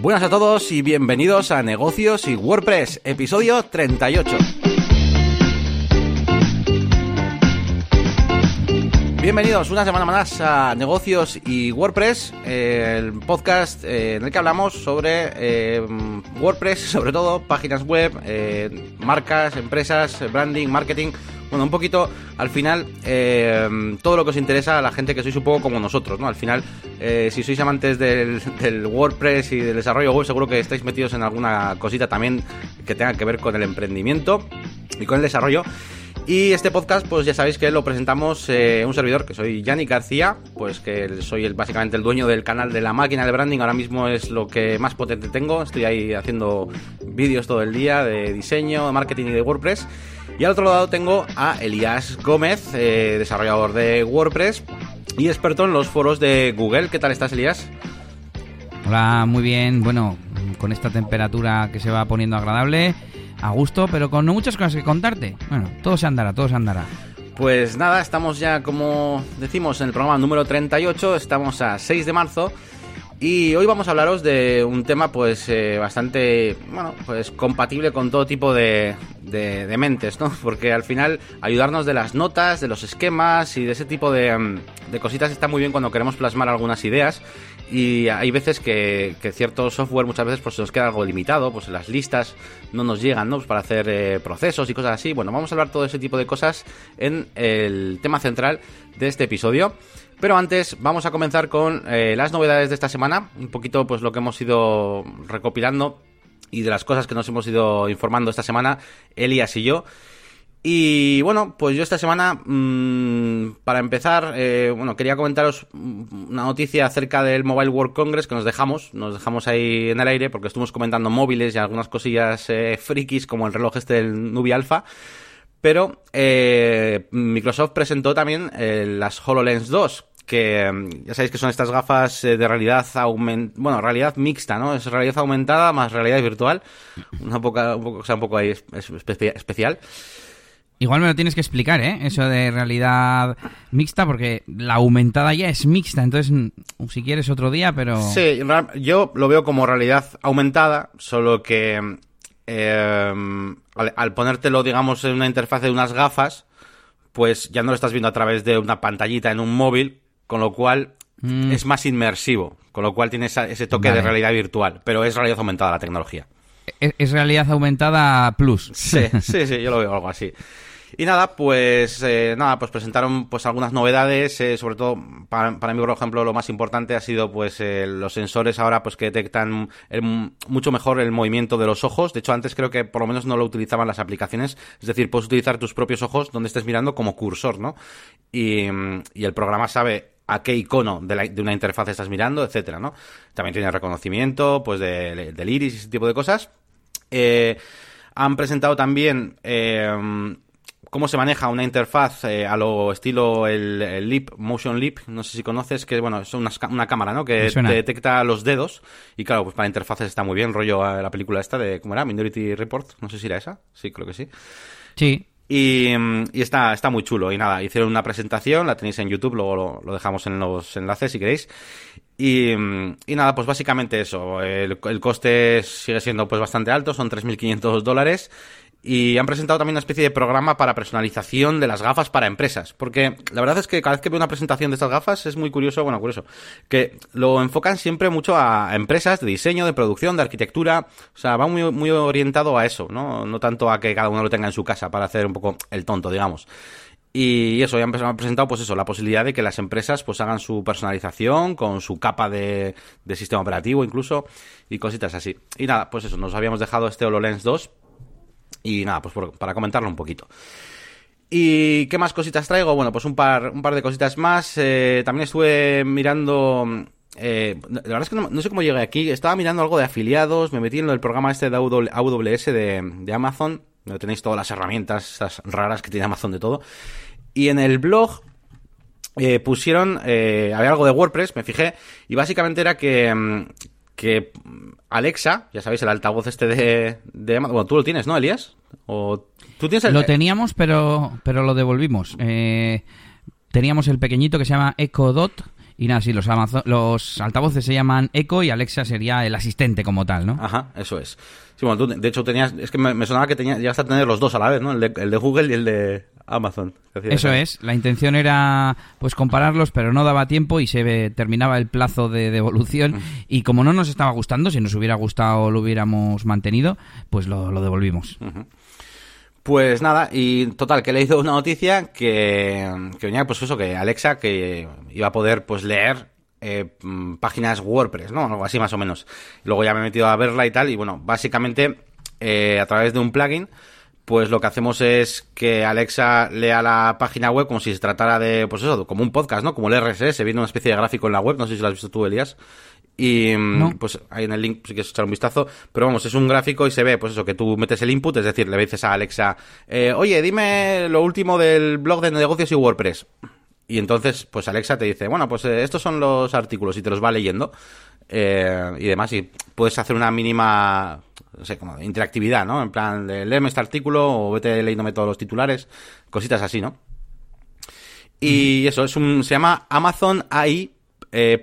Buenas a todos y bienvenidos a Negocios y WordPress, episodio 38. Bienvenidos una semana más a Negocios y WordPress, eh, el podcast eh, en el que hablamos sobre eh, WordPress, sobre todo páginas web, marcas, empresas, branding, marketing. Bueno, un poquito al final todo lo que os interesa a la gente que sois un poco como nosotros, ¿no? Al final, si sois amantes del, del, WordPress y del desarrollo web, seguro que estáis metidos en alguna cosita también que tenga que ver con el emprendimiento y con el desarrollo. Y este podcast, pues ya sabéis que lo presentamos eh, un servidor, que soy Yanni García, pues que soy el, básicamente el dueño del canal de la máquina de branding, ahora mismo es lo que más potente tengo, estoy ahí haciendo vídeos todo el día de diseño, de marketing y de WordPress. Y al otro lado tengo a Elías Gómez, eh, desarrollador de WordPress y experto en los foros de Google. ¿Qué tal estás, Elías? Hola, muy bien. Bueno, con esta temperatura que se va poniendo agradable a gusto, pero con muchas cosas que contarte. Bueno, todo se andará, todo se andará. Pues nada, estamos ya, como decimos, en el programa número 38, estamos a 6 de marzo. Y hoy vamos a hablaros de un tema pues eh, bastante, bueno, pues compatible con todo tipo de, de, mentes, ¿no? Porque al final ayudarnos de las notas, de los esquemas y de ese tipo de, mm, de cositas está muy bien cuando queremos plasmar algunas ideas y hay veces que, cierto software muchas veces pues se nos queda algo limitado, pues las listas no nos llegan, ¿no? Pues para hacer eh, procesos y cosas así. Bueno, vamos a hablar todo ese tipo de cosas en el tema central de este episodio. Pero antes vamos a comenzar con eh, las novedades de esta semana, un poquito pues lo que hemos ido recopilando y de las cosas que nos hemos ido informando esta semana, Elias y yo. Y bueno, pues yo esta semana, mmm, para empezar, eh, bueno, quería comentaros una noticia acerca del Mobile World Congress que nos dejamos, nos dejamos ahí en el aire porque estuvimos comentando móviles y algunas cosillas eh, frikis como el reloj este del Nubia Alpha. Pero eh, Microsoft presentó también las HoloLens 2, que mm, ya sabéis que son estas gafas eh, de realidad aumentada, bueno, realidad mixta, ¿no? Es realidad aumentada más realidad virtual, una poca, un poco, o sea, un poco ahí especial. Igual me lo tienes que explicar, ¿eh? Eso de realidad mixta, porque la aumentada ya es mixta, entonces mm, si quieres otro día, pero... Sí, yo lo veo como realidad aumentada, solo que eh, al, ponértelo, digamos, en una interfaz de unas gafas, pues ya no lo estás viendo a través de una pantallita en un móvil, con lo cual mm. es más inmersivo, con lo cual tiene ese toque de realidad virtual, pero es realidad aumentada la tecnología. Es, realidad aumentada plus. Sí, sí, sí, yo lo veo algo así. Y nada, pues eh, nada, pues presentaron pues algunas novedades, eh, sobre todo para, mí, por ejemplo, lo más importante ha sido pues eh, los sensores ahora pues que detectan mucho mejor el movimiento de los ojos. De hecho, antes creo que por lo menos no lo utilizaban las aplicaciones, es decir, puedes utilizar tus propios ojos donde estés mirando como cursor, ¿no? Y, el programa sabe a qué icono de, una interfaz estás mirando, etcétera, ¿no? También tiene reconocimiento, pues, del iris y ese tipo de cosas. han presentado también cómo se maneja una interfaz eh, a lo estilo el, Leap, Motion Leap, no sé si conoces, que bueno, es una, una cámara, ¿no? Que te detecta los dedos y claro, pues para interfaces está muy bien, rollo a la película esta de, ¿cómo era? Minority Report, no sé si era esa, sí, creo que sí. Sí. Y, y está, está muy chulo. Y nada, hicieron una presentación, la tenéis en YouTube, luego lo, dejamos en los enlaces si queréis. Y, y nada, pues básicamente eso. El, el coste sigue siendo pues bastante alto, son 3.500 dólares. Y han presentado también una especie de programa para personalización de las gafas para empresas. Porque la verdad es que cada vez que veo una presentación de estas gafas es muy curioso, bueno, curioso, que lo enfocan siempre mucho a empresas de diseño, de producción, de arquitectura. O sea, va muy, muy orientado a eso, ¿no? No tanto a que cada uno lo tenga en su casa para hacer un poco el tonto, digamos. Y eso, ya han presentado, pues eso, la posibilidad de que las empresas pues hagan su personalización con su capa de, de sistema operativo incluso y cositas así. Y nada, pues eso, nos habíamos dejado este HoloLens 2 y nada, pues para comentarlo un poquito. ¿Y qué más cositas traigo? Bueno, pues un par, un par de cositas más. Eh, también estuve mirando... Eh, la verdad es que no, sé cómo llegué aquí. Estaba mirando algo de afiliados. Me metí en el programa este de AWS de, Amazon. Donde tenéis todas las herramientas esas raras que tiene Amazon de todo. Y en el blog eh, pusieron... había algo de WordPress, me fijé. Y básicamente era que, mm, que Alexa, ya sabéis, el altavoz este de, de Bueno, tú lo tienes, ¿no, Elías? ¿O tú tienes Lo teníamos, pero, pero lo devolvimos. Eh, teníamos el pequeñito que se llama Echo Dot Y nada, sí, los, Amazon, los altavoces se llaman Echo y Alexa sería el asistente como tal, ¿no? Ajá, eso es. Sí, bueno, tú, de hecho tenías, es que me, sonaba que tenías, llegaste a tener los dos a la vez, ¿no? El de, el de Google y el de Amazon. Eso es, la intención era pues compararlos, pero no daba tiempo y se terminaba el plazo de devolución y como no nos estaba gustando, si nos hubiera gustado lo hubiéramos mantenido, pues lo, devolvimos. Pues nada, y total, que he leído una noticia que, que venía, pues eso, que Alexa, que iba a poder, pues leer eh, mm, páginas WordPress, ¿no? Algo así más o menos. Luego ya me he metido a verla y tal, y bueno, básicamente, eh, a través de un plugin, pues lo que hacemos es que Alexa lea la página web como si se tratara de, pues eso, como un podcast, ¿no? Como el RSS, viene una especie de gráfico en la web, no sé si lo has visto tú, Elías. Y mm, pues ahí en el link si quieres echar un vistazo. Pero vamos, es un gráfico y se ve, pues eso, que tú metes el input, es decir, le dices a Alexa, eh, oye, dime lo último del blog de negocios y WordPress. Y entonces, pues Alexa te dice, bueno, pues eh, estos son los artículos y te los va leyendo eh, y demás. Y puedes hacer una mínima, no sé, como interactividad, ¿no? En plan, de léeme este artículo o vete leyéndome todos los titulares, cositas así, ¿no? Y eso, es un, se llama Amazon AI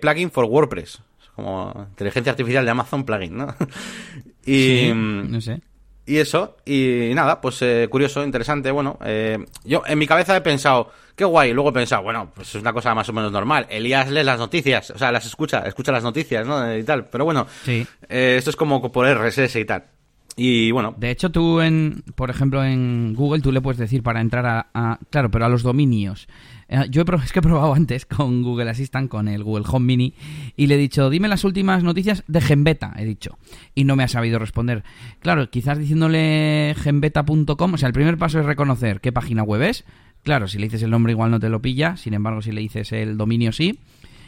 Plugin for WordPress como inteligencia artificial de Amazon plugin, ¿no? y, mm, no sé. Y eso, y nada, pues eh, curioso, interesante, bueno, eh, yo en mi cabeza he pensado, qué guay, luego he pensado, bueno, pues es una cosa más o menos normal, Elías lee las noticias, o sea, las escucha, escucha las noticias, ¿no? Y tal, pero bueno, sí. Eh, esto es como por RSS y tal. Y bueno. De hecho, tú, en, por ejemplo, en Google, tú le puedes decir para entrar a. claro, pero a los dominios. Eh, yo he, es que he probado antes con Google Assistant, con el Google Home Mini, y le he dicho, dime las últimas noticias de Genbeta, he dicho. Y no me ha sabido responder. Claro, quizás diciéndole genbeta.com, o sea, el primer paso es reconocer qué página web es. Claro, si le dices el nombre igual no te lo pilla, sin embargo, si le dices el dominio sí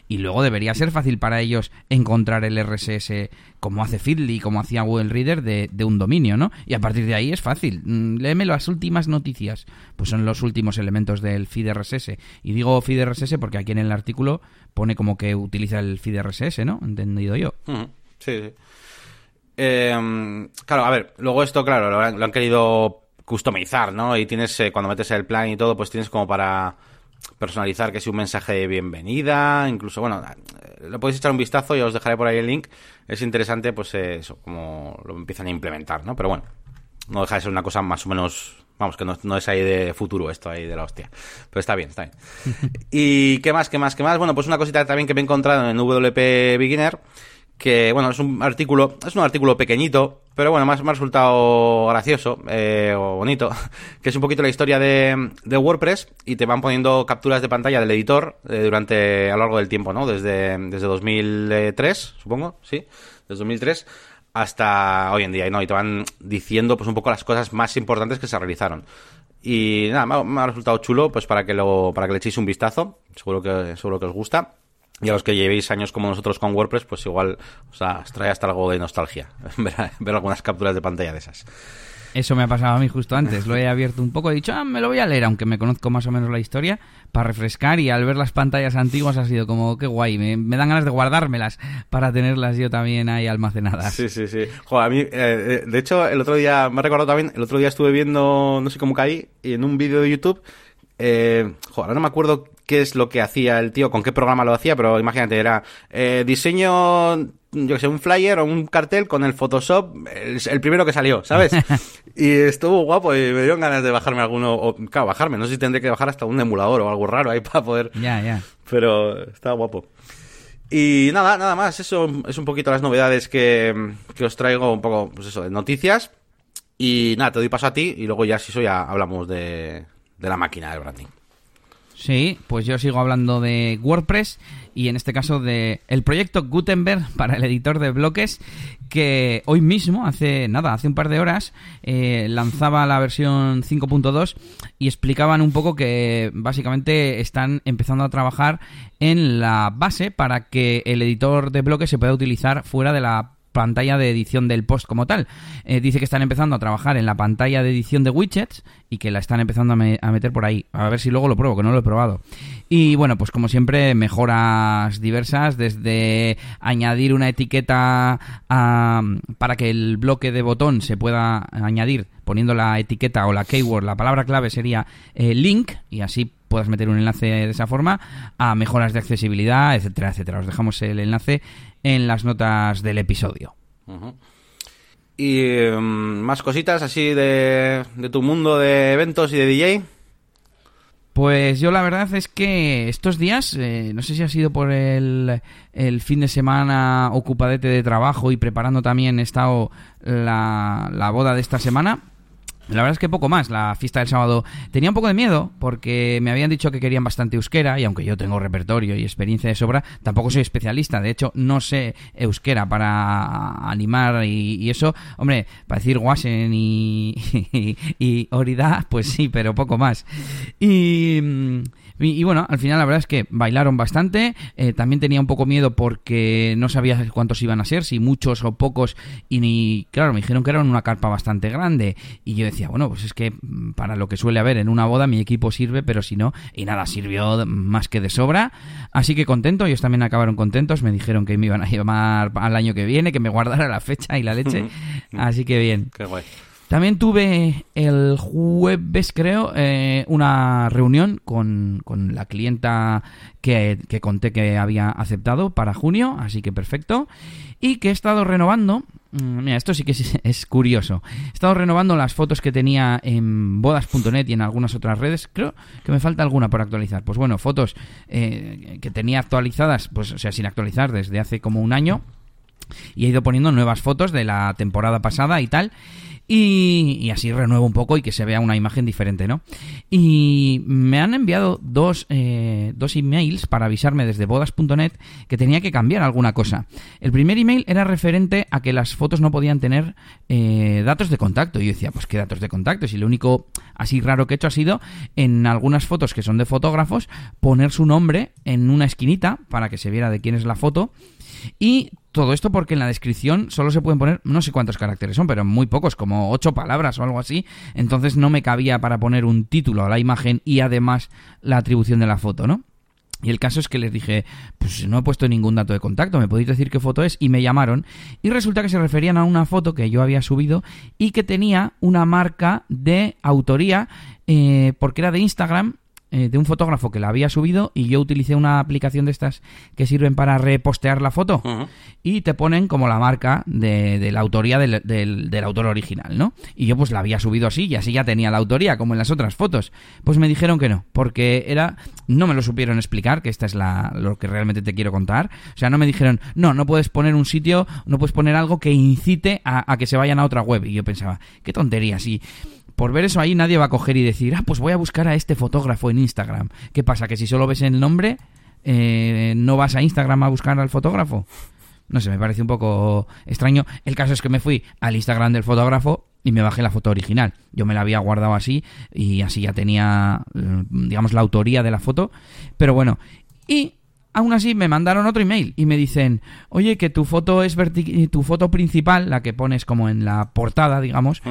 y luego debería ser fácil para ellos encontrar el RSS como hace Feedly, como hacía Google Reader de, un dominio, ¿no? Y a partir de ahí es fácil. Mm, léeme las últimas noticias. Pues son los últimos elementos del feed RSS. Y digo feed RSS porque aquí en el artículo pone como que utiliza el feed RSS, ¿no? Entendido yo. Sí, sí. Em, claro, a ver, luego esto, claro, lo han, querido customizar, ¿no? Y tienes, eh, cuando metes el plan y todo, pues tienes como para personalizar que sea un mensaje de bienvenida, incluso, bueno, eh, lo podéis echar un vistazo y os dejaré por ahí el link. Es interesante, pues eh, eso, como lo empiezan a implementar, ¿no? Pero bueno, no deja de ser una cosa más o menos, vamos, que no, es ahí de futuro esto, ahí de la hostia. Pero está bien, está bien. ¿Y qué más, qué más, qué más? Bueno, pues una cosita también que me he encontrado en WP Beginner que bueno, es un artículo, es un artículo pequeñito, pero bueno, me ha resultado gracioso eh, o bonito, que es un poquito la historia de, de, WordPress y te van poniendo capturas de pantalla del editor eh, durante a lo largo del tiempo, ¿no? Desde, desde 2003, supongo, sí, desde 2003 hasta hoy en día, ¿no? Y te van diciendo pues un poco las cosas más importantes que se realizaron. Y nada, me ha, resultado chulo pues para que lo para que le echéis un vistazo, seguro que seguro que os gusta. Y a los que llevéis años como nosotros con WordPress, pues igual os, trae hasta algo de nostalgia ver, algunas capturas de pantalla de esas. Eso me ha pasado a mí justo antes. Lo he abierto un poco, he dicho, ah, me lo voy a leer, aunque me conozco más o menos la historia, para refrescar. Y al ver las pantallas antiguas ha sido como, qué guay, me, dan ganas de guardármelas para tenerlas yo también ahí almacenadas. Sí, sí, sí. Joder, a mí, eh, eh, de hecho, el otro día, me ha recordado también, el otro día estuve viendo, no sé cómo caí, y en un vídeo de YouTube, eh, joder, no me acuerdo qué es lo que hacía el tío, con qué programa lo hacía, pero imagínate, era eh, diseño, yo que sé, un flyer o un cartel con el Photoshop, el, primero que salió, ¿sabes? y estuvo guapo y me dieron ganas de bajarme alguno, o, claro, bajarme, no sé si tendré que bajar hasta un emulador o algo raro ahí para poder... Ya, ya. Pero estaba guapo. Y nada, nada más, eso es un poquito las novedades que, que os traigo, un poco, pues eso, de noticias. Y nada, te doy paso a ti y luego ya si eso ya hablamos de, de la máquina del branding. Sí, pues yo sigo hablando de WordPress y en este caso de el proyecto Gutenberg para el editor de bloques que hoy mismo, hace nada, hace un par de horas, eh, lanzaba la versión 5.2 y explicaban un poco que básicamente están empezando a trabajar en la base para que el editor de bloques se pueda utilizar fuera de la pantalla de edición del post como tal. Eh, dice que están empezando a trabajar en la pantalla de edición de widgets y que la están empezando a, meter por ahí. A ver si luego lo pruebo, que no lo he probado. Y bueno, pues como siempre, mejoras diversas, desde añadir una etiqueta para que el bloque de botón se pueda añadir poniendo la etiqueta o la keyword, la palabra clave sería eh, link, y así puedas meter un enlace de esa forma a mejoras de accesibilidad, etcétera, etcétera. Os dejamos el enlace en las notas del episodio. ¿Y em, más cositas así de, de tu mundo de eventos y de DJ? Pues yo la verdad es que estos días, eh, no sé si ha sido por el, el, fin de semana ocupadete de trabajo y preparando también he estado la, la boda de esta semana, la verdad es que poco más, la fiesta del sábado. Tenía un poco de miedo porque me habían dicho que querían bastante euskera y aunque yo tengo repertorio y experiencia de sobra, tampoco soy especialista. De hecho, no sé euskera para animar y, eso. Hombre, para decir guasen y, y, y, orida, pues sí, pero poco más. Y... Y, bueno, al final la verdad es que bailaron bastante. Eh, también tenía un poco miedo porque no sabía cuántos iban a ser, si muchos o pocos. Y ni, claro, me dijeron que era una carpa bastante grande. Y yo decía, bueno, pues es que mm, para lo que suele haber en una boda, mi equipo sirve, pero si no, y nada, sirvió más que de sobra. Así que contento, ellos también acabaron contentos. Me dijeron que me iban a llamar al año que viene, que me guardara la fecha y la leche. Así que bien. Qué guay. También tuve el jueves, creo, eh, una reunión con, con la clienta que, que, conté que había aceptado para junio, así que perfecto. Y que he estado renovando. Mm, mira, esto sí que es, curioso. He estado renovando las fotos que tenía en bodas.net y en algunas otras redes. Creo que me falta alguna por actualizar. Pues bueno, fotos eh, que tenía actualizadas, pues o sea, sin actualizar desde hace como un año. Y he ido poniendo nuevas fotos de la temporada pasada y tal. Y, así renuevo un poco y que se vea una imagen diferente, ¿no? Y me han enviado dos, eh, dos emails para avisarme desde bodas.net que tenía que cambiar alguna cosa. El primer email era referente a que las fotos no podían tener eh, datos de contacto. Y yo decía, pues qué datos de contacto. Si lo único así raro que he hecho ha sido en algunas fotos que son de fotógrafos poner su nombre en una esquinita para que se viera de quién es la foto. Y todo esto porque en la descripción solo se pueden poner, no sé cuántos caracteres son, pero muy pocos, como ocho palabras o algo así. Entonces no me cabía para poner un título a la imagen y además la atribución de la foto, ¿no? Y el caso es que les dije, pues no he puesto ningún dato de contacto, ¿me podéis decir qué foto es? Y me llamaron. Y resulta que se referían a una foto que yo había subido y que tenía una marca de autoría, eh, porque era de Instagram eh, de un fotógrafo que la había subido y yo utilicé una aplicación de estas que sirven para repostear la foto y te ponen como la marca de, la autoría del, del, autor original, ¿no? Y yo pues la había subido así y así ya tenía la autoría como en las otras fotos. Pues me dijeron que no, porque era... No me lo supieron explicar, que esta es la, lo que realmente te quiero contar. O sea, no me dijeron, no, no puedes poner un sitio, no puedes poner algo que incite a, a que se vayan a otra web. Y yo pensaba, qué tontería, sí por ver eso ahí nadie va a coger y decir, ah, pues voy a buscar a este fotógrafo en Instagram. ¿Qué pasa? Que si solo ves el nombre, eh, no vas a Instagram a buscar al fotógrafo. No sé, me parece un poco extraño. El caso es que me fui al Instagram del fotógrafo y me bajé la foto original. Yo me la había guardado así y así ya tenía, mm, digamos, la autoría de la foto. Pero bueno, y Aún así me mandaron otro email y me dicen, oye, que tu foto es tu foto principal, la que pones como en la portada, digamos,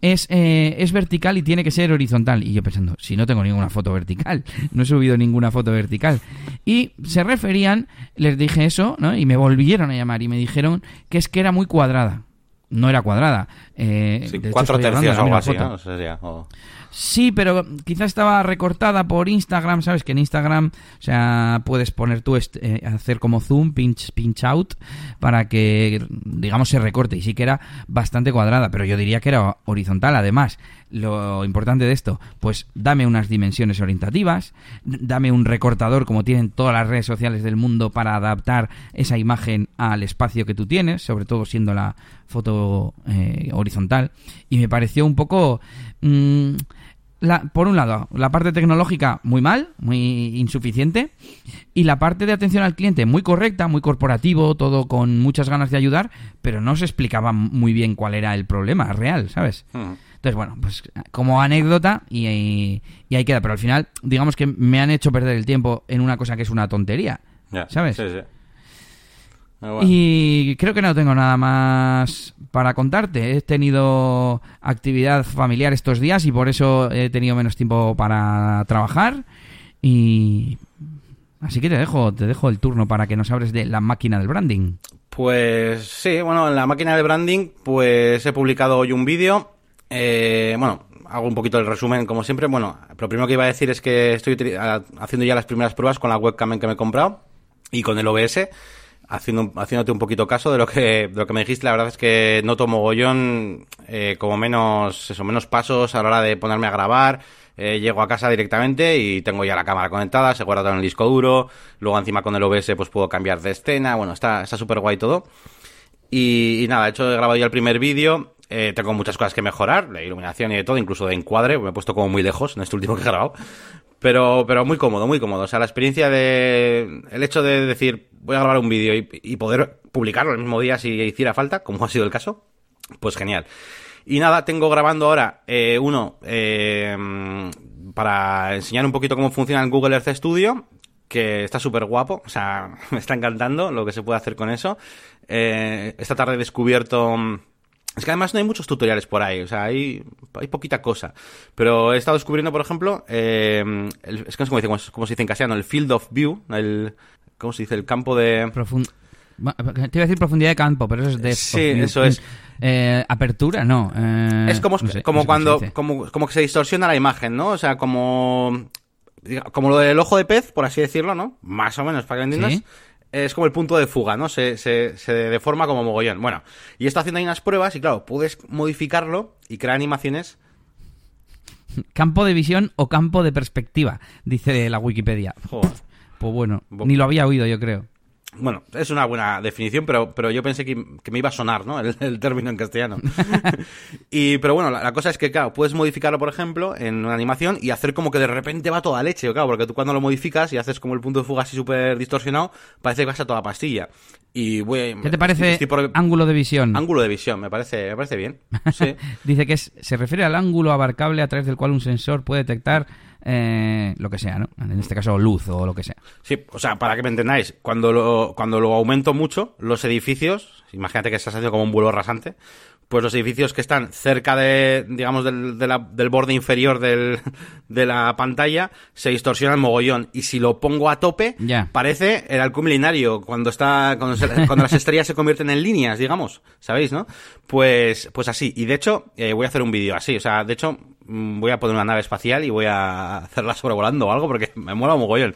es, eh, es vertical y tiene que ser horizontal. Y yo pensando, si no tengo ninguna foto vertical, no he subido ninguna foto vertical. Y se referían, les dije eso, ¿no? Y me volvieron a llamar y me dijeron que es que era muy cuadrada. No era cuadrada. Eh, cuatro tercios o algo así, ¿no? Sí, pero quizás estaba recortada por Instagram, ¿sabes? Que en Instagram, o sea, puedes poner tú, eh, hacer como zoom, pinch, pinch out, para que, digamos, se recorte. Y sí que era bastante cuadrada, pero yo diría que era horizontal. Además, lo importante de esto, pues dame unas dimensiones orientativas, dame un recortador como tienen todas las redes sociales del mundo para adaptar esa imagen al espacio que tú tienes, sobre todo siendo la foto eh, horizontal. Y me pareció un poco... Mmm, la, por un lado, la parte tecnológica muy mal, muy insuficiente, y la parte de atención al cliente muy correcta, muy corporativo, todo con muchas ganas de ayudar, pero no se explicaba muy bien cuál era el problema real, ¿sabes? Entonces, bueno, pues como anécdota y, y, ahí queda, pero al final, digamos que me han hecho perder el tiempo en una cosa que es una tontería, ¿sabes? Sí, sí. Ah, y creo que no tengo nada más para contarte. He tenido actividad familiar estos días y por eso he tenido menos tiempo para trabajar. Y así que te dejo, te dejo el turno para que nos hables de la máquina del branding. Pues sí, bueno, en la máquina del branding, pues he publicado hoy un vídeo. Eh, bueno, hago un poquito el resumen, como siempre. Bueno, lo primero que iba a decir es que estoy haciendo ya las primeras pruebas con la webcam que me he comprado y con el OBS, haciéndote un poquito caso de lo que, de lo que me dijiste. La verdad es que noto mogollón, eh, como menos, eso, menos pasos a la hora de ponerme a grabar. Eh, llego a casa directamente y tengo ya la cámara conectada, se guarda todo en el disco duro, luego encima con el OBS pues puedo cambiar de escena, bueno, está súper guay todo. Y, nada, he hecho, he grabado ya el primer vídeo, eh, tengo muchas cosas que mejorar, la iluminación y de todo, incluso de encuadre, me he puesto como muy lejos en este último que he grabado. Pero, pero muy cómodo, muy cómodo. O sea, la experiencia de. El hecho de decir, voy a grabar un vídeo y, poder publicarlo el mismo día si hiciera falta, como ha sido el caso, pues genial. Y nada, tengo grabando ahora eh, uno eh, para enseñar un poquito cómo funciona el Google Earth Studio, que está súper guapo, o sea, me está encantando lo que se puede hacer con eso. Eh, esta tarde he descubierto... Es que además no hay muchos tutoriales por ahí, o sea, hay, hay poquita cosa. Pero he estado descubriendo, por ejemplo, es que no sé cómo, cómo, se dice en castellano, el field of view, el... ¿Cómo se dice? El campo de... Te iba a decir profundidad de campo, pero eso es de... Sí, eso es. Eh, apertura, no. Eh, es como, como cuando, como, como que se distorsiona la imagen, ¿no? O sea, como, como lo del ojo de pez, por así decirlo, ¿no? Más o menos, para que entiendas. Es como el punto de fuga, ¿no? Se, se, se deforma como mogollón. Bueno, y está haciendo ahí unas pruebas y claro, puedes modificarlo y crear animaciones Campo de visión o campo de perspectiva, dice la Wikipedia. Pues bueno, ni lo había oído, yo creo. Bueno, es una buena definición, pero, pero yo pensé que, me iba a sonar, ¿no? El, término en castellano. y, pero bueno, la, cosa es que, claro, puedes modificarlo, por ejemplo, en una animación y hacer como que de repente va toda leche, claro, porque tú cuando lo modificas y haces como el punto de fuga así súper distorsionado, parece que vas a toda pastilla. Y ¿Qué te parece ángulo de visión? Ángulo de visión, me parece, me parece bien. Dice que se refiere al ángulo abarcable a través del cual un sensor puede detectar eh, lo que sea, ¿no? En este caso luz o lo que sea. Sí, o sea, para que me entendáis, cuando lo, cuando lo aumento mucho, los edificios, imagínate que estás haciendo como un vuelo rasante, pues los edificios que están cerca de, digamos, del, del borde inferior del, de la pantalla se distorsionan mogollón. Y si lo pongo a tope, parece el halcón milenario, cuando está, cuando, cuando, las estrellas se convierten en líneas, digamos, ¿sabéis, no? Pues, pues así. Y de hecho, eh, voy a hacer un vídeo así. O sea, de hecho, mm, voy a poner una nave espacial y voy a hacerla sobrevolando o algo porque me mola mogollón.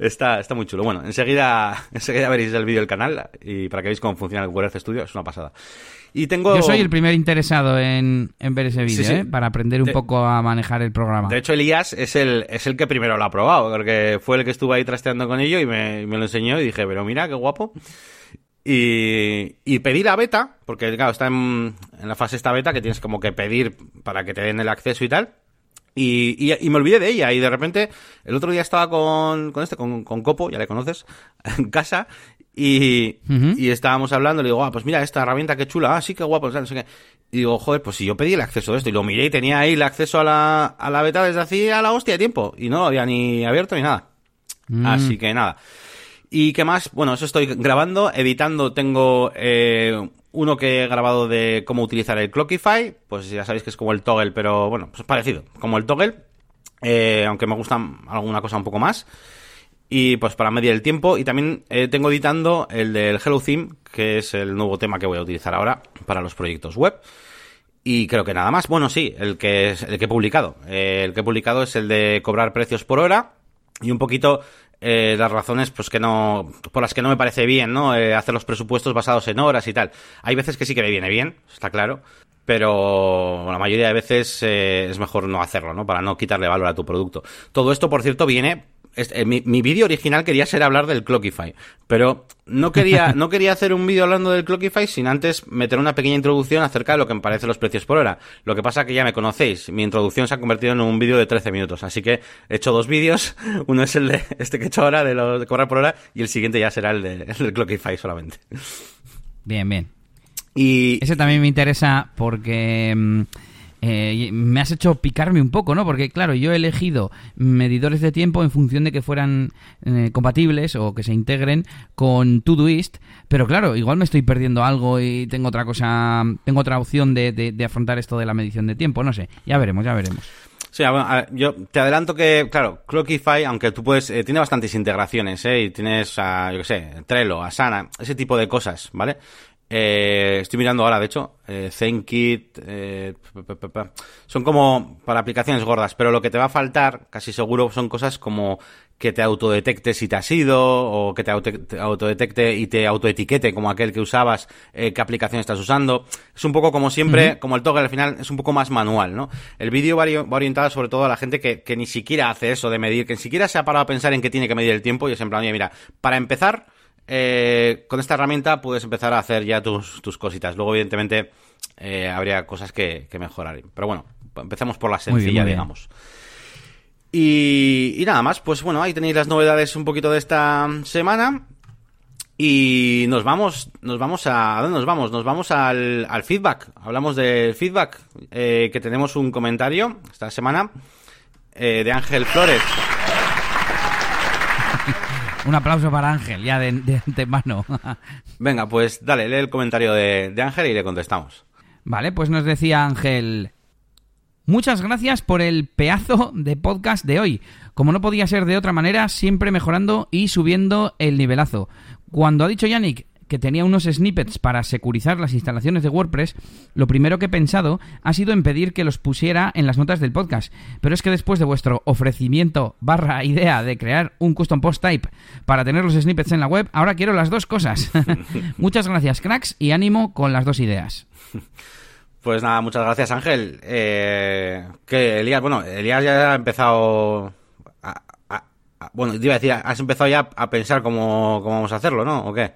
Está, está muy chulo. Bueno, enseguida, enseguida veréis el vídeo del canal y para que veáis cómo funciona el Google Earth Studio, es una pasada. Y tengo... Yo soy el primer interesado en, ver ese vídeo, ¿eh? para aprender un poco a manejar el programa. De hecho, Elías es el, es el que primero lo ha probado, porque fue el que estuvo ahí trasteando con ello y me, lo enseñó y dije, pero mira, qué guapo. Y, y, pedí la beta, porque claro, está en, en, la fase esta beta que tienes como que pedir para que te den el acceso y tal. Y, y, me olvidé de ella. Y de repente, el otro día estaba con, con este, con, con Copo, ya le conoces, en casa. Y, y estábamos hablando, le digo, ah, pues mira, esta herramienta qué chula, ah, sí, qué guapo, no sé qué. Y digo, joder, pues si yo pedí el acceso a esto y lo miré y tenía ahí el acceso a la, a la beta desde hacía la hostia de tiempo y no lo había ni abierto ni nada. Mm. Así que nada. ¿Y qué más? Bueno, eso estoy grabando, editando, tengo eh, uno que he grabado de cómo utilizar el Clockify, pues ya sabéis que es como el toggle, pero bueno, pues parecido, como el toggle, eh, aunque me gusta alguna cosa un poco más y pues para medir el tiempo. Y también eh, tengo editando el del Hello Theme que es el nuevo tema que voy a utilizar ahora para los proyectos web. Y creo que nada más. Bueno sí el que es el que he publicado. Eh, el que he publicado es el de cobrar precios por hora y un poquito eh, las razones pues que no por las que no me parece bien no hacer los presupuestos basados en horas y tal. Hay veces que sí que me viene bien está claro pero la mayoría de veces es mejor no hacerlo, ¿no? Para no quitarle valor a tu producto. Todo esto, por cierto, viene este, mi, vídeo original quería ser hablar del Clockify, pero no quería, no quería hacer un vídeo hablando del Clockify sin antes meter una pequeña introducción acerca de lo que me parecen los precios por hora. Lo que pasa que ya me conocéis, mi introducción se ha convertido en un vídeo de 13 minutos, así que he hecho dos vídeos, uno es el de este que he hecho ahora de lo de cobrar por hora y el siguiente ya será el, de, el del Clockify solamente. Bien, bien. Y ese también me interesa porque mm, eh, me has hecho picarme un poco, ¿no? Porque, claro, yo he elegido medidores de tiempo en función de que fueran eh, compatibles o que se integren con Todoist, pero claro, igual me estoy perdiendo algo y tengo otra cosa, tengo otra opción de, de, afrontar esto de la medición de tiempo, no sé, ya veremos, ya veremos. Sí, yo te adelanto que, claro, Clockify, aunque tú puedes, eh, tiene bastantes integraciones, ¿eh? Y tienes, a, yo qué sé, Trello, Asana, ese tipo de cosas, ¿vale? Eh, estoy mirando ahora, de hecho, eh, ZenKit, eh, son como para aplicaciones gordas, pero lo que te va a faltar, casi seguro, son cosas como que te autodetecte si te has ido, o que te autodetecte y te autoetiquete como aquel que usabas, eh, qué aplicación estás usando. Es un poco como siempre, como el toggle al final es un poco más manual, ¿no? El vídeo va, orientado sobre todo a la gente que, que, ni siquiera hace eso de medir, que ni siquiera se ha parado a pensar en que tiene que medir el tiempo y es en plan, mira, para empezar, eh, con esta herramienta puedes empezar a hacer ya tus, tus cositas. Luego, evidentemente, eh, habría cosas que, mejorar. Pero bueno, empecemos por la sencilla, digamos. Y, nada más, pues bueno, ahí tenéis las novedades un poquito de esta semana. Y nos vamos, nos vamos a, ¿a dónde nos vamos? Nos vamos al, al feedback. Hablamos del feedback, eh, que tenemos un comentario esta semana de Ángel Flores. Un aplauso para Ángel, ya de, de antemano. Venga, pues dale, lee el comentario de, de Ángel y le contestamos. Vale, pues nos decía Ángel. Muchas gracias por el pedazo de podcast de hoy. Como no podía ser de otra manera, siempre mejorando y subiendo el nivelazo. Cuando ha dicho Yannick que tenía unos snippets para securizar las instalaciones de WordPress, lo primero que he pensado ha sido en pedir que los pusiera en las notas del podcast. Pero es que después de vuestro ofrecimiento barra idea de crear un custom post type para tener los snippets en la web, ahora quiero las dos cosas. muchas gracias, cracks, y ánimo con las dos ideas. Pues nada, muchas gracias, Ángel. Eh, que Elías, bueno, Elías ya ha empezado... bueno, te iba a decir, has empezado ya a pensar cómo, cómo vamos a hacerlo, ¿no? ¿O qué?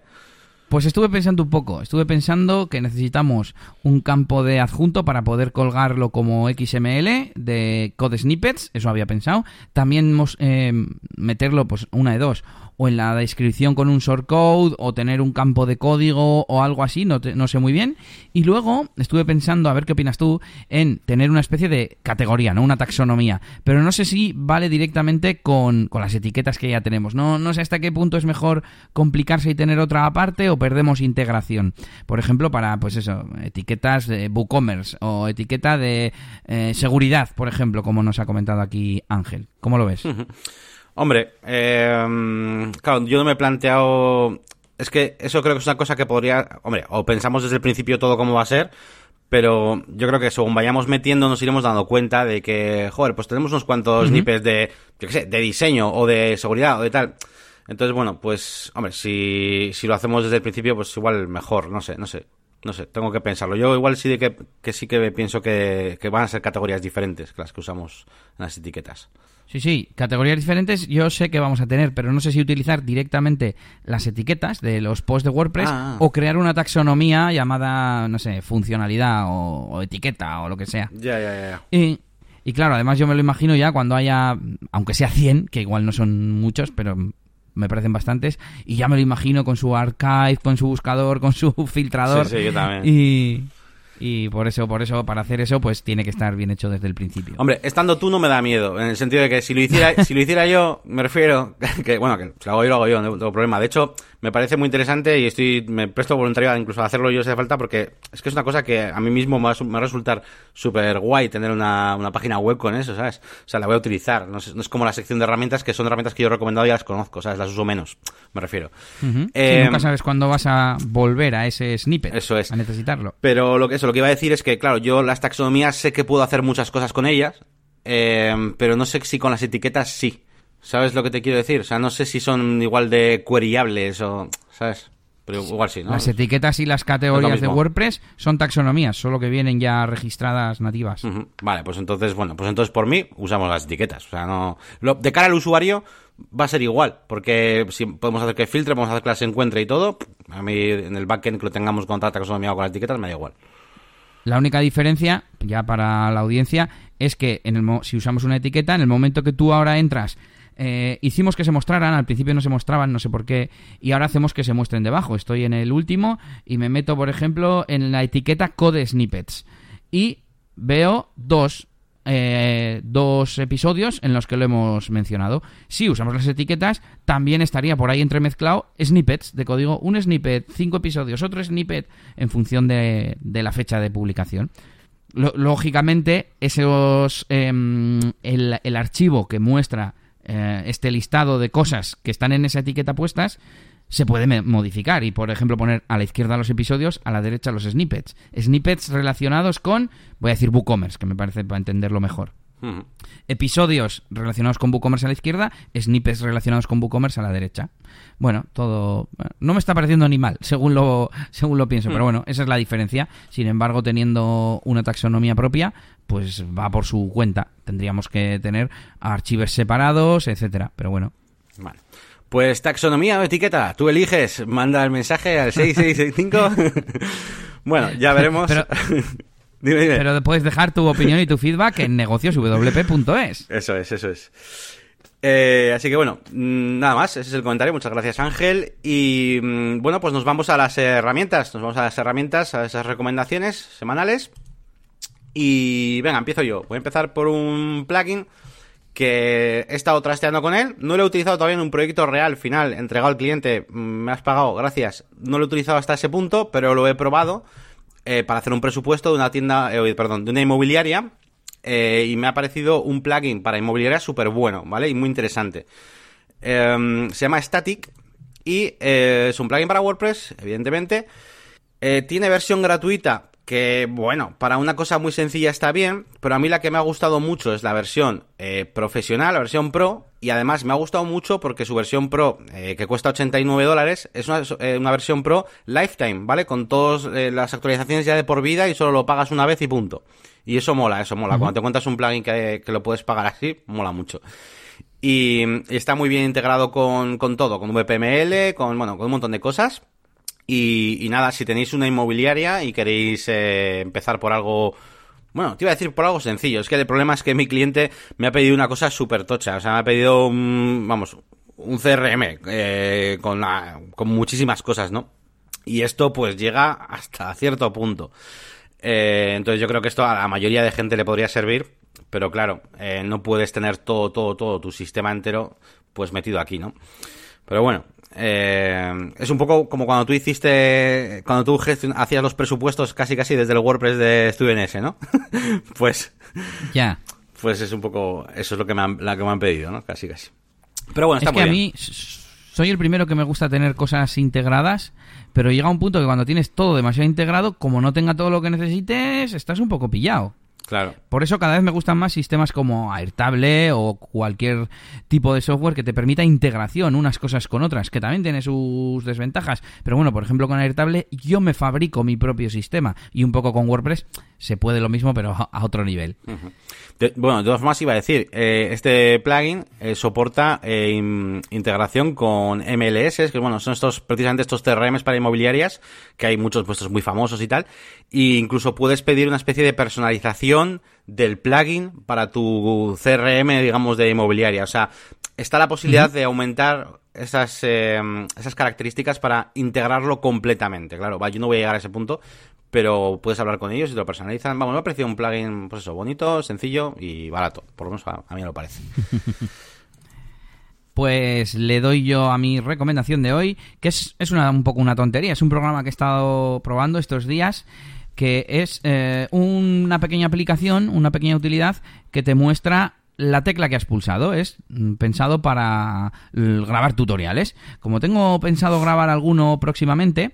Pues estuve pensando un poco, estuve pensando que necesitamos un campo de adjunto para poder colgarlo como XML de code snippets, eso había pensado. También eh, meterlo, pues una de dos, o en la descripción con un shortcode o tener un campo de código o algo así, no, no sé muy bien. Y luego estuve pensando, a ver qué opinas tú, en tener una especie de categoría, ¿no? Una taxonomía. Pero no sé si vale directamente con, con las etiquetas que ya tenemos. No, no sé hasta qué punto es mejor complicarse y tener otra aparte o perdemos integración. Por ejemplo, para, pues eso, etiquetas de WooCommerce o etiqueta de eh, seguridad, por ejemplo, como nos ha comentado aquí Ángel. ¿Cómo lo ves? Hombre, eh, claro, yo no me he planteado... Es que eso creo que es una cosa que podría... Hombre, o pensamos desde el principio todo cómo va a ser, pero yo creo que según vayamos metiendo nos iremos dando cuenta de que, joder, pues tenemos unos cuantos snippets de, yo qué sé, de diseño o de seguridad o de tal. Entonces, bueno, pues, hombre, si, si lo hacemos desde el principio, pues igual mejor, no sé, no sé. No sé, tengo que pensarlo. Yo igual sí de que, que sí que pienso que, que van a ser categorías diferentes que las que usamos en las etiquetas. Sí, sí, categorías diferentes yo sé que vamos a tener, pero no sé si utilizar directamente las etiquetas de los posts de WordPress ah. o crear una taxonomía llamada, no sé, funcionalidad o, etiqueta o lo que sea. Ya, ya, ya. Y, y, claro, además yo me lo imagino ya cuando haya, aunque sea 100, que igual no son muchos, pero me parecen bastantes, y ya me lo imagino con su archive, con su buscador, con su filtrador. Sí, sí, yo también. Y y por eso, por eso, para hacer eso, pues tiene que estar bien hecho desde el principio. Hombre, estando tú no me da miedo, en el sentido de que si lo hiciera, si lo hiciera yo, me refiero, que bueno, que si lo hago yo, lo hago yo, no tengo problema. De hecho, me parece muy interesante y estoy, me presto voluntario incluso a hacerlo yo si hace falta, porque es que es una cosa que a mí mismo me va, a resultar súper guay tener una, una, página web con eso, ¿sabes? O sea, la voy a utilizar. No es, no es, como la sección de herramientas, que son herramientas que yo he recomendado y las conozco, ¿sabes? Las uso menos, me refiero. Eh, nunca sabes cuándo vas a volver a ese snippet. Eso es. A necesitarlo. Pero lo que, eso, lo que iba a decir es que, claro, yo las taxonomías sé que puedo hacer muchas cosas con ellas, eh, pero no sé si con las etiquetas sí. ¿Sabes lo que te quiero decir? O sea, no sé si son igual de queryables o... ¿Sabes? Pero igual sí, ¿no? Las etiquetas y las categorías de WordPress son taxonomías, solo que vienen ya registradas nativas. Vale, pues entonces, bueno, pues entonces por mí usamos las etiquetas. O sea, no... de cara al usuario va a ser igual, porque si podemos hacer que filtre, podemos hacer que las encuentre y todo. A mí en el backend que lo tengamos con taxonomía o con las etiquetas me da igual. La única diferencia, ya para la audiencia, es que en el, si usamos una etiqueta, en el momento que tú ahora entras, eh, hicimos que se mostraran, al principio no se mostraban, no sé por qué, y ahora hacemos que se muestren debajo. Estoy en el último y me meto, por ejemplo, en la etiqueta Code Snippets. Y veo dos eh, dos episodios en los que lo hemos mencionado. Si usamos las etiquetas, también estaría por ahí entremezclado snippets de código, un snippet, cinco episodios, otro snippet en función de, la fecha de publicación. lógicamente, esos, em, el, archivo que muestra eh, este listado de cosas que están en esa etiqueta puestas se puede modificar y, por ejemplo, poner a la izquierda los episodios, a la derecha los snippets. Snippets relacionados con, voy a decir WooCommerce, que me parece para entenderlo mejor. Episodios relacionados con WooCommerce a la izquierda, snippets relacionados con WooCommerce a la derecha. Bueno, todo no me está pareciendo ni mal, según lo según lo pienso, pero bueno, esa es la diferencia. Sin embargo, teniendo una taxonomía propia, pues va por su cuenta. Tendríamos que tener archivos separados, etcétera, pero bueno. Vale. Pues taxonomía o etiqueta, tú eliges, manda el mensaje al 6665. bueno, ya veremos. Pero, pero puedes dejar tu opinión y tu feedback en negocioswp.es. Eso es, eso es. Eh, así que bueno, mm, nada más, ese es el comentario. Muchas gracias Ángel. Y mm, bueno, pues nos vamos a las herramientas, nos vamos a las herramientas, a esas recomendaciones semanales. Y venga, empiezo yo. Voy a empezar por un plugin que he estado trasteando con él. No lo he utilizado todavía en un proyecto real, final, entregado al cliente, mm, me has pagado, gracias. No lo he utilizado hasta ese punto, pero lo he probado eh, para hacer un presupuesto de una tienda, eh, perdón, de una inmobiliaria. Eh, y me ha parecido un plugin para inmobiliaria súper bueno, ¿vale? Y muy interesante. Em, se llama Static y es un plugin para WordPress, evidentemente. tiene versión gratuita que bueno, para una cosa muy sencilla está bien, pero a mí la que me ha gustado mucho es la versión profesional, la versión Pro, y además me ha gustado mucho porque su versión Pro, eh, que cuesta 89 dólares, es eh, una, versión Pro Lifetime, ¿vale? Con todas las actualizaciones ya de por vida y solo lo pagas una vez y punto. Y eso mola, eso mola. Cuando te cuentas un plugin que, lo puedes pagar así, mola mucho. Y, está muy bien integrado con, con todo, con VPML, con, bueno, con un montón de cosas. Y, nada, si tenéis una inmobiliaria y queréis eh, empezar por algo... Bueno, te iba a decir por algo sencillo. Es que el problema es que mi cliente me ha pedido una cosa súper tocha. O sea, me ha pedido, un, vamos, un CRM eh, con, con muchísimas cosas, ¿no? Y esto pues llega hasta cierto punto. Eh, entonces yo creo que esto a la mayoría de gente le podría servir, pero claro, no puedes tener todo, todo, todo tu sistema entero pues metido aquí, ¿no? Pero bueno, eh, es un poco como cuando tú hiciste, cuando tú hacías los presupuestos casi casi desde el WordPress de StudentS, ¿no? pues, ya. Pues es un poco, eso es lo que me han, la que me han pedido, ¿no? Casi casi. Pero bueno, está es que a mí soy el primero que me gusta tener cosas integradas, pero llega un punto que cuando tienes todo demasiado integrado, como no tenga todo lo que necesites, estás un poco pillado. Claro. Por eso cada vez me gustan más sistemas como Airtable o cualquier tipo de software que te permita integración unas cosas con otras, que también tiene sus desventajas. Pero bueno, por ejemplo con Airtable yo me fabrico mi propio sistema y un poco con WordPress se puede lo mismo pero a otro nivel. bueno, de todas formas iba a decir, eh, este plugin eh, soporta eh, integración con MLS, que bueno, son estos precisamente estos CRMs para inmobiliarias, que hay muchos puestos muy famosos y tal, e incluso puedes pedir una especie de personalización del plugin para tu CRM, digamos, de inmobiliaria. O sea, está la posibilidad de aumentar esas, esas características para integrarlo completamente. Claro, va, yo no voy a llegar a ese punto, pero puedes hablar con ellos y te lo personalizan. Vamos, me ha parecido un plugin, pues eso, bonito, sencillo y barato. Por lo menos a, mí me lo parece. Pues le doy yo a mi recomendación de hoy, que es, es una, un poco una tontería. Es un programa que he estado probando estos días, que es eh, una pequeña aplicación, una pequeña utilidad que te muestra la tecla que has pulsado es pensado para grabar tutoriales. Como tengo pensado grabar alguno próximamente,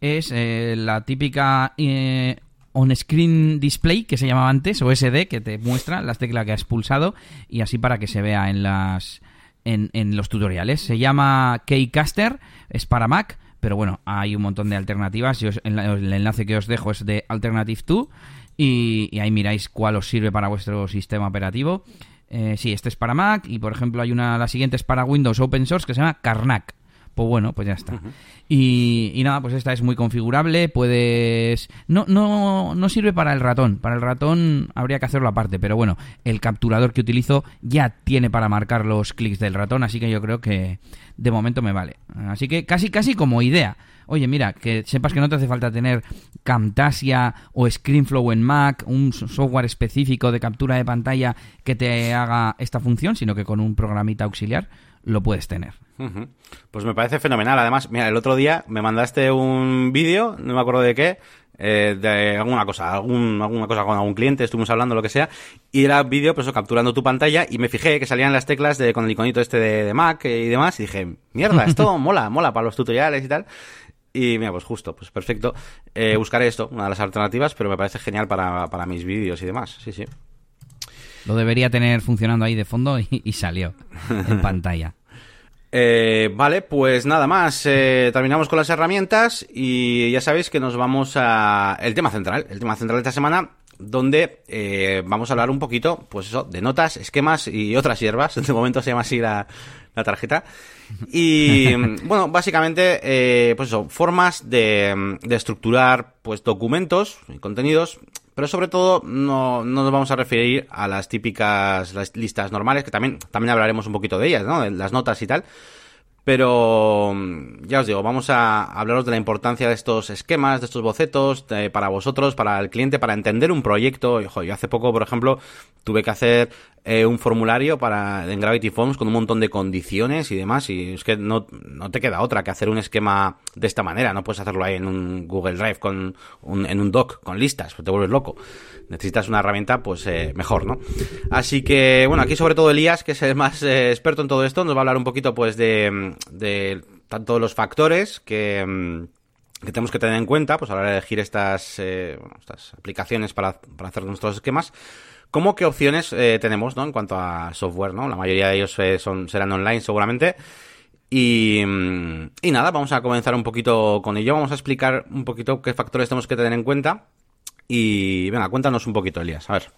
es eh, la típica eh, on-screen display que se llamaba antes, o SD, que te muestra las teclas que has pulsado y así para que se vea en las en, en los tutoriales. Se llama Keycaster, es para Mac, pero bueno, hay un montón de alternativas. El, enlace que os dejo es de Alternative 2 y, ahí miráis cuál os sirve para vuestro sistema operativo. Eh, sí, este es para Mac y por ejemplo hay una, la siguiente es para Windows Open Source que se llama Karnak pues bueno, pues ya está. y, nada, pues esta es muy configurable, puedes... No, no, no sirve para el ratón, para el ratón habría que hacerlo aparte, pero bueno, el capturador que utilizo ya tiene para marcar los clics del ratón, así que yo creo que de momento me vale. Así que casi, casi como idea. Oye, mira, que sepas que no te hace falta tener Camtasia o ScreenFlow en Mac, un software específico de captura de pantalla que te haga esta función, sino que con un programita auxiliar lo puedes tener. Pues me parece fenomenal. Además, mira, el otro día me mandaste un vídeo, no me acuerdo de qué, eh, de alguna cosa, algún, alguna cosa con algún cliente, estuvimos hablando, lo que sea, y era vídeo, pues eso, capturando tu pantalla, y me fijé que salían las teclas de, con el iconito este de, Mac y demás, y dije, mierda, esto mola, mola para los tutoriales y tal. Y mira, pues justo, pues perfecto. Eh, buscaré esto, una de las alternativas, pero me parece genial para, para mis vídeos y demás, sí, sí. Lo debería tener funcionando ahí de fondo y, salió en pantalla. Eh, vale, pues nada más. Eh, terminamos con las herramientas y ya sabéis que nos vamos a el tema central, el tema central de esta semana, donde eh, vamos a hablar un poquito, pues eso, de notas, esquemas y otras hierbas. En este momento se llama así la, la tarjeta. Y bueno, básicamente, pues eso, formas de, de estructurar pues documentos y contenidos pero sobre todo no, no, nos vamos a referir a las típicas las listas normales, que también, también hablaremos un poquito de ellas, ¿no? Las notas y tal. Pero ya os digo, vamos a hablaros de la importancia de estos esquemas, de estos bocetos, para vosotros, para el cliente, para entender un proyecto. Ojo, yo hace poco, por ejemplo, tuve que hacer eh, un formulario para en Gravity Forms con un montón de condiciones y demás, y es que no, no te queda otra que hacer un esquema de esta manera. No puedes hacerlo ahí en un Google Drive con un, en un doc con listas, pues te vuelves loco necesitas una herramienta pues eh, mejor, ¿no? Así que, bueno, aquí sobre todo Elías, que es el más eh, experto en todo esto, nos va a hablar un poquito pues de, de tanto los factores que, mm, que tenemos que tener en cuenta pues a la hora de elegir estas, eh, estas aplicaciones para, para hacer nuestros esquemas, como qué opciones tenemos, ¿no? En cuanto a software, ¿no? La mayoría de ellos son, serán online seguramente. Y, mm, y nada, vamos a comenzar un poquito con ello. Vamos a explicar un poquito qué factores tenemos que tener en cuenta y venga, cuéntanos un poquito, Elías, a ver.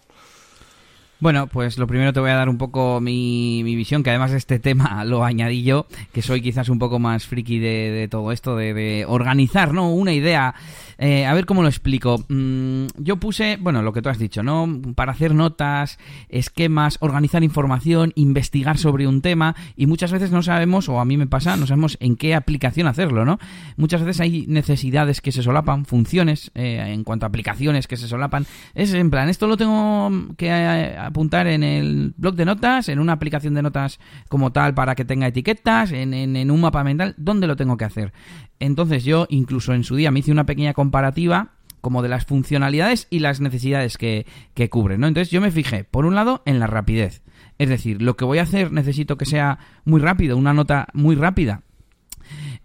Bueno, pues lo primero te voy a dar un poco mi, visión, que además de este tema lo añadí yo, que soy quizás un poco más friki de, todo esto, de, de, organizar, ¿no? Una idea eh, a ver cómo lo explico. Mm, yo puse, bueno, lo que tú has dicho, ¿no? Para hacer notas, esquemas, organizar información, investigar sobre un tema y muchas veces no sabemos, o a mí me pasa, no sabemos en qué aplicación hacerlo, ¿no? Muchas veces hay necesidades que se solapan, funciones eh, en cuanto a aplicaciones que se solapan. Es en plan, esto lo tengo que eh, apuntar en el blog de notas, en una aplicación de notas como tal para que tenga etiquetas, en, en un mapa mental, ¿dónde lo tengo que hacer? Entonces yo incluso en su día me hice una pequeña comparativa como de las funcionalidades y las necesidades que, que cubren, ¿no? Entonces yo me fijé, por un lado, en la rapidez. Es decir, lo que voy a hacer necesito que sea muy rápido, una nota muy rápida.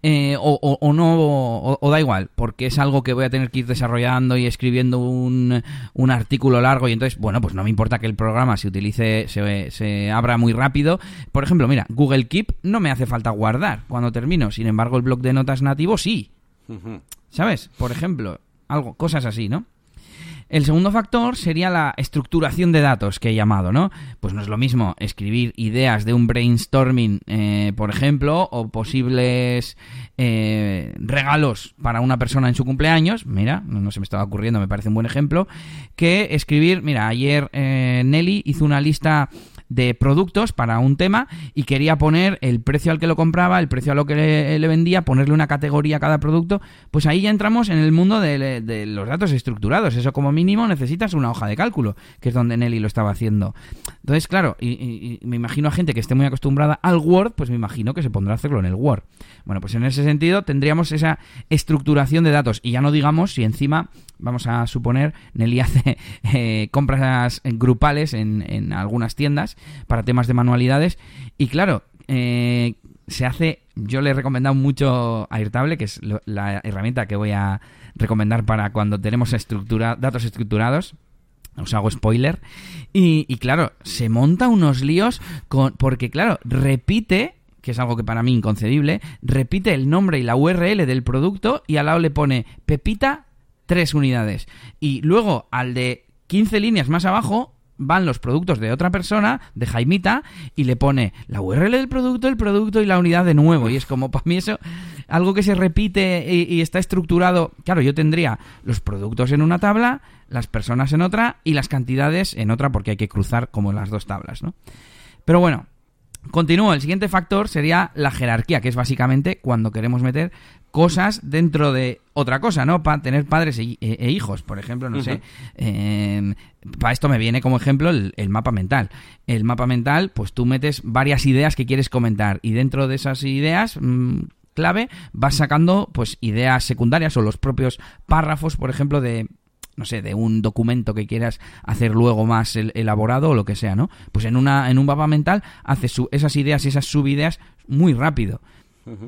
Eh, o, no, o, da igual, porque es algo que voy a tener que ir desarrollando y escribiendo un, un, artículo largo y entonces, bueno, pues no me importa que el programa se utilice, se, se abra muy rápido. Por ejemplo, mira, Google Keep no me hace falta guardar cuando termino, sin embargo el blog de notas nativo sí. ¿Sabes? Por ejemplo, algo, cosas así, ¿no? El segundo factor sería la estructuración de datos que he llamado, ¿no? Pues no es lo mismo escribir ideas de un brainstorming, eh, por ejemplo, o posibles eh, regalos para una persona en su cumpleaños, mira, no, se me estaba ocurriendo, me parece un buen ejemplo, que escribir, mira, ayer eh, Nelly hizo una lista de productos para un tema y quería poner el precio al que lo compraba, el precio a lo que le, vendía, ponerle una categoría a cada producto, pues ahí ya entramos en el mundo de, los datos estructurados. Eso como mínimo necesitas una hoja de cálculo, que es donde Nelly lo estaba haciendo. Entonces, claro, y, me imagino a gente que esté muy acostumbrada al Word, pues me imagino que se pondrá a hacerlo en el Word. Bueno, pues en ese sentido tendríamos esa estructuración de datos y ya no digamos si encima vamos a suponer, Nelly hace eh, compras grupales en, en, algunas tiendas para temas de manualidades y claro, eh, se hace, yo le he recomendado mucho Airtable, que es la herramienta que voy a recomendar para cuando tenemos datos estructurados, os hago spoiler. Y, y, claro, se monta unos líos con. Porque, claro, repite. Que es algo que para mí inconcebible. Repite el nombre y la URL del producto. Y al lado le pone Pepita tres unidades. Y luego al de 15 líneas más abajo van los productos de otra persona, de Jaimita, y le pone la URL del producto, el producto y la unidad de nuevo. Y es como para mí eso, algo que se repite y, está estructurado. Claro, yo tendría los productos en una tabla, las personas en otra y las cantidades en otra porque hay que cruzar como las dos tablas, ¿no? Pero bueno, Continúo, el siguiente factor sería la jerarquía, que es básicamente cuando queremos meter cosas dentro de otra cosa, ¿no? Para tener padres e, e, hijos, por ejemplo, no sé. Em, para esto me viene como ejemplo el, mapa mental. El mapa mental, pues tú metes varias ideas que quieres comentar y dentro de esas ideas... Mm, clave, vas sacando pues ideas secundarias o los propios párrafos, por ejemplo, de no sé, de un documento que quieras hacer luego más elaborado o lo que sea, ¿no? Pues en una en un mapa mental haces esas ideas y esas subideas muy rápido.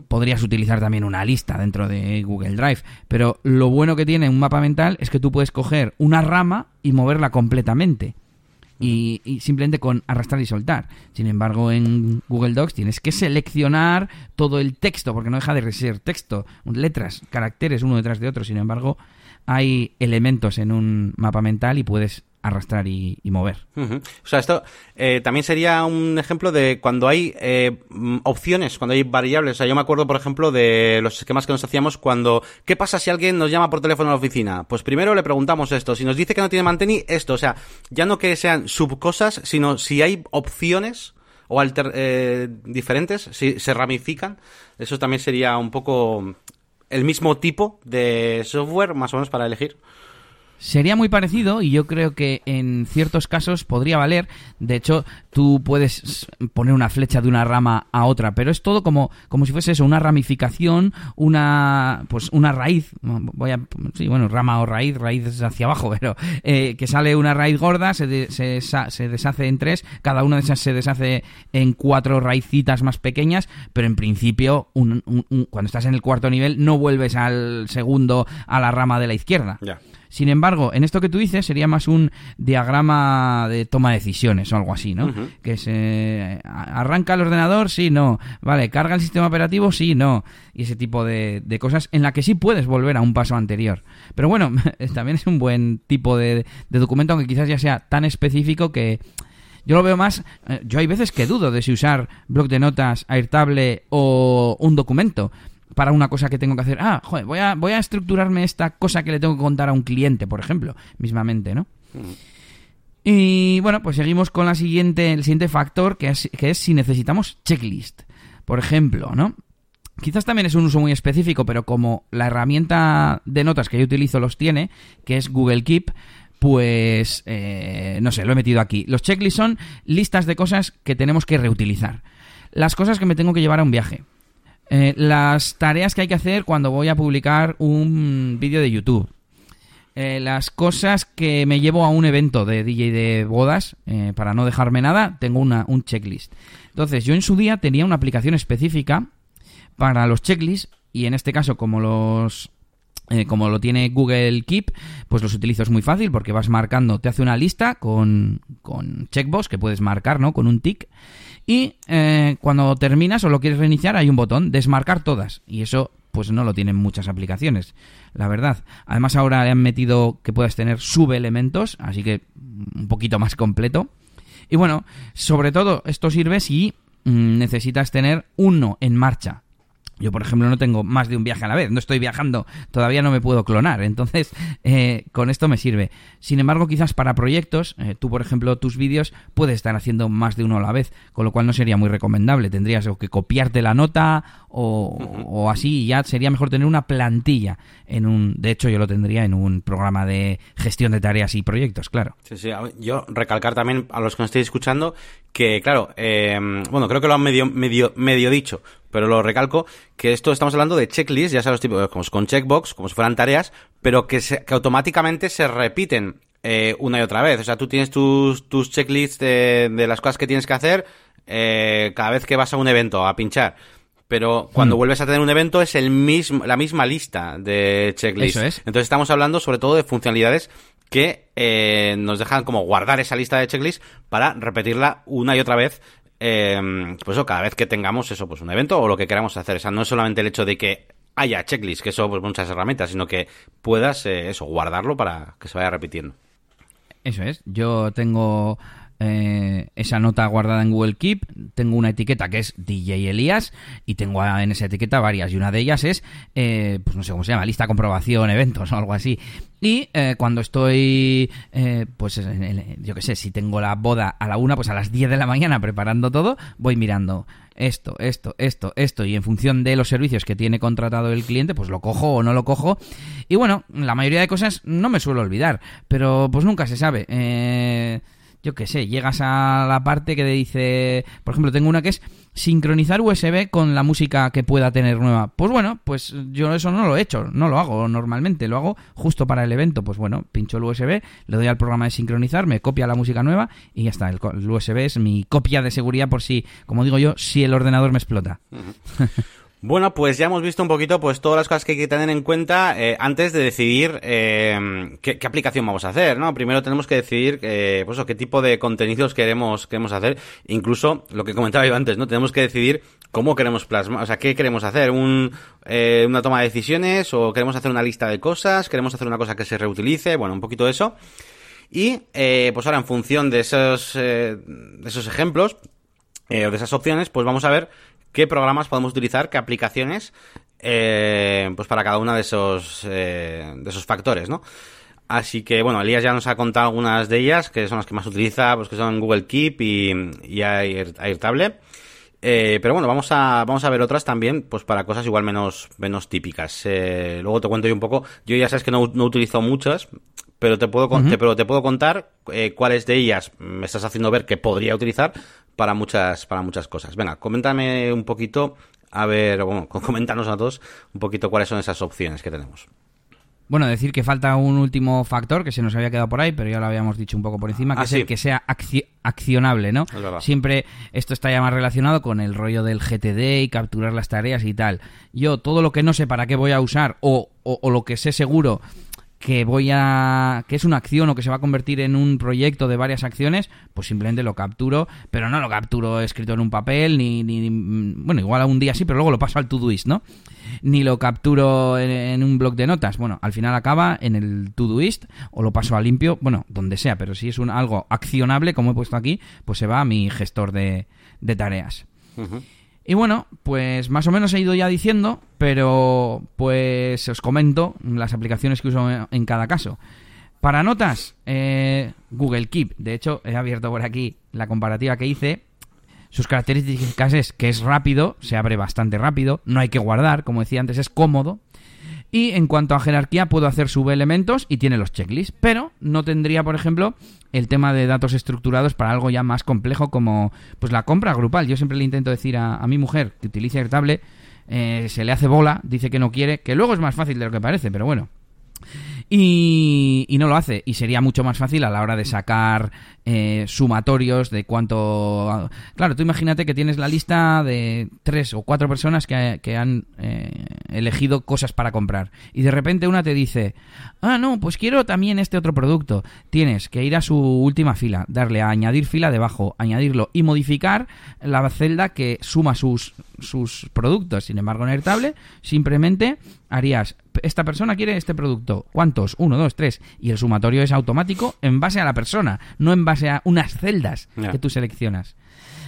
Podrías utilizar también una lista dentro de Google Drive, pero lo bueno que tiene un mapa mental es que tú puedes coger una rama y moverla completamente. Y, simplemente con arrastrar y soltar. Sin embargo, en Google Docs tienes que seleccionar todo el texto, porque no deja de ser texto, letras, caracteres uno detrás de otro. Sin embargo, hay elementos en un mapa mental y puedes arrastrar y, mover. O sea, esto eh, también sería un ejemplo de cuando hay eh, mm, opciones, cuando hay variables. O sea, yo me acuerdo, por ejemplo, de los esquemas que nos hacíamos cuando, ¿qué pasa si alguien nos llama por teléfono a la oficina? Pues primero le preguntamos esto. Si nos dice que no tiene manteni, esto. O sea, ya no que sean subcosas, sino si hay opciones o alter, eh, diferentes, si se ramifican. Eso también sería un poco el mismo tipo de software, más o menos, para elegir. Sería muy parecido y yo creo que en ciertos casos podría valer. De hecho, tú puedes poner una flecha de una rama a otra, pero es todo como, como si fuese eso, una ramificación, una pues una raíz. Voy a sí, bueno, rama o raíz, raíz hacia abajo, pero eh, que sale una raíz gorda, se, se, se, deshace en tres, cada una de esas se deshace en cuatro raicitas más pequeñas, pero en principio, cuando estás en el cuarto nivel, no vuelves al segundo a la rama de la izquierda. Sin embargo, en esto que tú dices sería más un diagrama de toma de decisiones o algo así, ¿no? Que se arranca el ordenador, sí, no. Vale, carga el sistema operativo, sí, no. Y ese tipo de, cosas en la que sí puedes volver a un paso anterior. Pero bueno, también es un buen tipo de, de documento, aunque quizás ya sea tan específico que yo lo veo más. Eh, yo hay veces que dudo de si usar bloc de notas, Airtable o un documento para una cosa que tengo que hacer. Ah, joder, voy a, voy a estructurarme esta cosa que le tengo que contar a un cliente, por ejemplo, mismamente, ¿no? Mm. Y bueno, pues seguimos con la siguiente, el siguiente factor, que es, que es si necesitamos checklist. Por ejemplo, ¿no? Quizás también es un uso muy específico, pero como la herramienta de notas que yo utilizo los tiene, que es Google Keep, pues eh, no sé, lo he metido aquí. Los checklists son listas de cosas que tenemos que reutilizar. Las cosas que me tengo que llevar a un viaje. Eh, las tareas que hay que hacer cuando voy a publicar un vídeo de YouTube. Eh, las cosas que me llevo a un evento de DJ de bodas, eh, para no dejarme nada, tengo una, un checklist. Entonces, yo en su día tenía una aplicación específica para los checklists, y en este caso, como los como lo tiene Google Keep, pues los utilizo es muy fácil porque vas marcando, te hace una lista con, con checkbox que puedes marcar, ¿no? Con un tick. Y eh, cuando terminas o lo quieres reiniciar hay un botón, desmarcar todas. Y eso pues no lo tienen muchas aplicaciones, la verdad. Además ahora le han metido que puedas tener subelementos, así que un poquito más completo. Y bueno, sobre todo esto sirve si mm, necesitas tener uno en marcha. Yo, por ejemplo, no tengo más de un viaje a la vez, no estoy viajando, todavía no me puedo clonar, entonces eh, con esto me sirve. Sin embargo, quizás para proyectos, eh, tú, por ejemplo, tus vídeos puedes estar haciendo más de uno a la vez, con lo cual no sería muy recomendable. Tendrías que copiarte la nota o, así, y ya sería mejor tener una plantilla en un. De hecho, yo lo tendría en un programa de gestión de tareas y proyectos, claro. Sí, sí. Yo recalcar también a los que nos estéis escuchando que, claro, eh, bueno, creo que lo han medio, medio, medio dicho, pero lo recalco, que esto estamos hablando de checklists, ya sabes, tipo, como con checkbox, como si fueran tareas, pero que, que automáticamente se repiten eh, una y otra vez. O sea, tú tienes tus, tus checklists de, de las cosas que tienes que hacer eh, cada vez que vas a un evento a pinchar. Pero cuando hmm. vuelves a tener un evento es el mismo, la misma lista de checklists. Eso es. Entonces estamos hablando sobre todo de funcionalidades que eh, nos dejan como guardar esa lista de checklists para repetirla una y otra vez eh, pues eso, cada vez que tengamos eso, pues un evento o lo que queramos hacer. O sea, no es solamente el hecho de que haya checklist, que eso pues muchas herramientas, sino que puedas eh, eso, guardarlo para que se vaya repitiendo. Eso es. Yo tengo eh, esa nota guardada en Google Keep, tengo una etiqueta que es DJ Elías y tengo en esa etiqueta varias y una de ellas es, eh, pues no sé cómo se llama, lista comprobación, eventos o algo así. Y eh, cuando estoy, pues yo qué sé, si tengo la boda a la una, pues a las 10 de la mañana preparando todo, voy mirando esto, esto, esto, esto, y en función de los servicios que tiene contratado el cliente, pues lo cojo o no lo cojo. Y bueno, la mayoría de cosas no me suelo olvidar, pero pues nunca se sabe. Eh yo qué sé, llegas a la parte que te dice, por ejemplo, tengo una que es sincronizar USB con la música que pueda tener nueva. Pues bueno, pues yo eso no lo he hecho, no lo hago normalmente, lo hago justo para el evento. Pues bueno, pincho el USB, le doy al programa de sincronizar, me copia la música nueva y ya está. El, USB es mi copia de seguridad por si, como digo yo, si el ordenador me explota. Bueno, pues ya hemos visto un poquito pues todas las cosas que hay que tener en cuenta eh, antes de decidir eh, qué, aplicación vamos a hacer, ¿no? Primero tenemos que decidir eh, pues, qué tipo de contenidos queremos, queremos hacer. Incluso lo que comentaba yo antes, ¿no? Tenemos que decidir cómo queremos plasmar, o sea, qué queremos hacer, un, eh, una toma de decisiones o queremos hacer una lista de cosas, queremos hacer una cosa que se reutilice, bueno, un poquito eso. Y eh, pues ahora en función de esos, eh, de esos ejemplos o de esas opciones, pues vamos a ver qué programas podemos utilizar, qué aplicaciones, eh, pues para cada uno de esos, eh, de esos factores, ¿no? Así que, bueno, Elías ya nos ha contado algunas de ellas, que son las que más utiliza, pues que son Google Keep y, y Airtable. Eh, pero bueno, vamos a, vamos a ver otras también, pues para cosas igual menos, menos típicas. Eh, luego te cuento yo un poco. Yo ya sabes que no, no utilizo muchas, pero te puedo, pero te puedo contar eh, cuáles de ellas me estás haciendo ver que podría utilizar para muchas, para muchas cosas. Venga, coméntame un poquito, a ver, bueno, coméntanos a todos un poquito cuáles son esas opciones que tenemos. Bueno, decir que falta un último factor que se nos había quedado por ahí, pero ya lo habíamos dicho un poco por encima, que ah, es el que sea accionable, ¿no? Siempre esto está ya más relacionado con el rollo del GTD y capturar las tareas y tal. Yo todo lo que no sé para qué voy a usar o, o lo que sé seguro que voy a que es una acción o que se va a convertir en un proyecto de varias acciones, pues simplemente lo capturo, pero no lo capturo escrito en un papel ni, ni bueno, igual a un día sí, pero luego lo paso al Todoist, ¿no? Ni lo capturo en, un blog de notas. Bueno, al final acaba en el Todoist o lo paso a limpio, bueno, donde sea, pero si es un algo accionable como he puesto aquí, pues se va a mi gestor de, de tareas. Y bueno, pues más o menos he ido ya diciendo, pero pues os comento las aplicaciones que uso en cada caso. Para notas, eh, Google Keep. De hecho, he abierto por aquí la comparativa que hice. Sus características es que es rápido, se abre bastante rápido, no hay que guardar, como decía antes, es cómodo. Y en cuanto a jerarquía, puedo hacer subelementos y tiene los checklists, pero no tendría, por ejemplo, el tema de datos estructurados para algo ya más complejo como pues la compra grupal. Yo siempre le intento decir a, mi mujer que utilice Airtable, eh, se le hace bola, dice que no quiere, que luego es más fácil de lo que parece, pero bueno. Y, y, no lo hace. Y sería mucho más fácil a la hora de sacar eh, sumatorios de cuánto... Claro, tú imagínate que tienes la lista de tres o cuatro personas que, han eh, elegido cosas para comprar. Y de repente una te dice, ah, no, pues quiero también este otro producto. Tienes que ir a su última fila, darle a añadir fila debajo, añadirlo y modificar la celda que suma sus, sus productos. Sin embargo, en Airtable simplemente harías, esta persona quiere este producto. ¿Cuántos? Uno, dos, tres. Y el sumatorio es automático en base a la persona, no en base a unas celdas que tú seleccionas.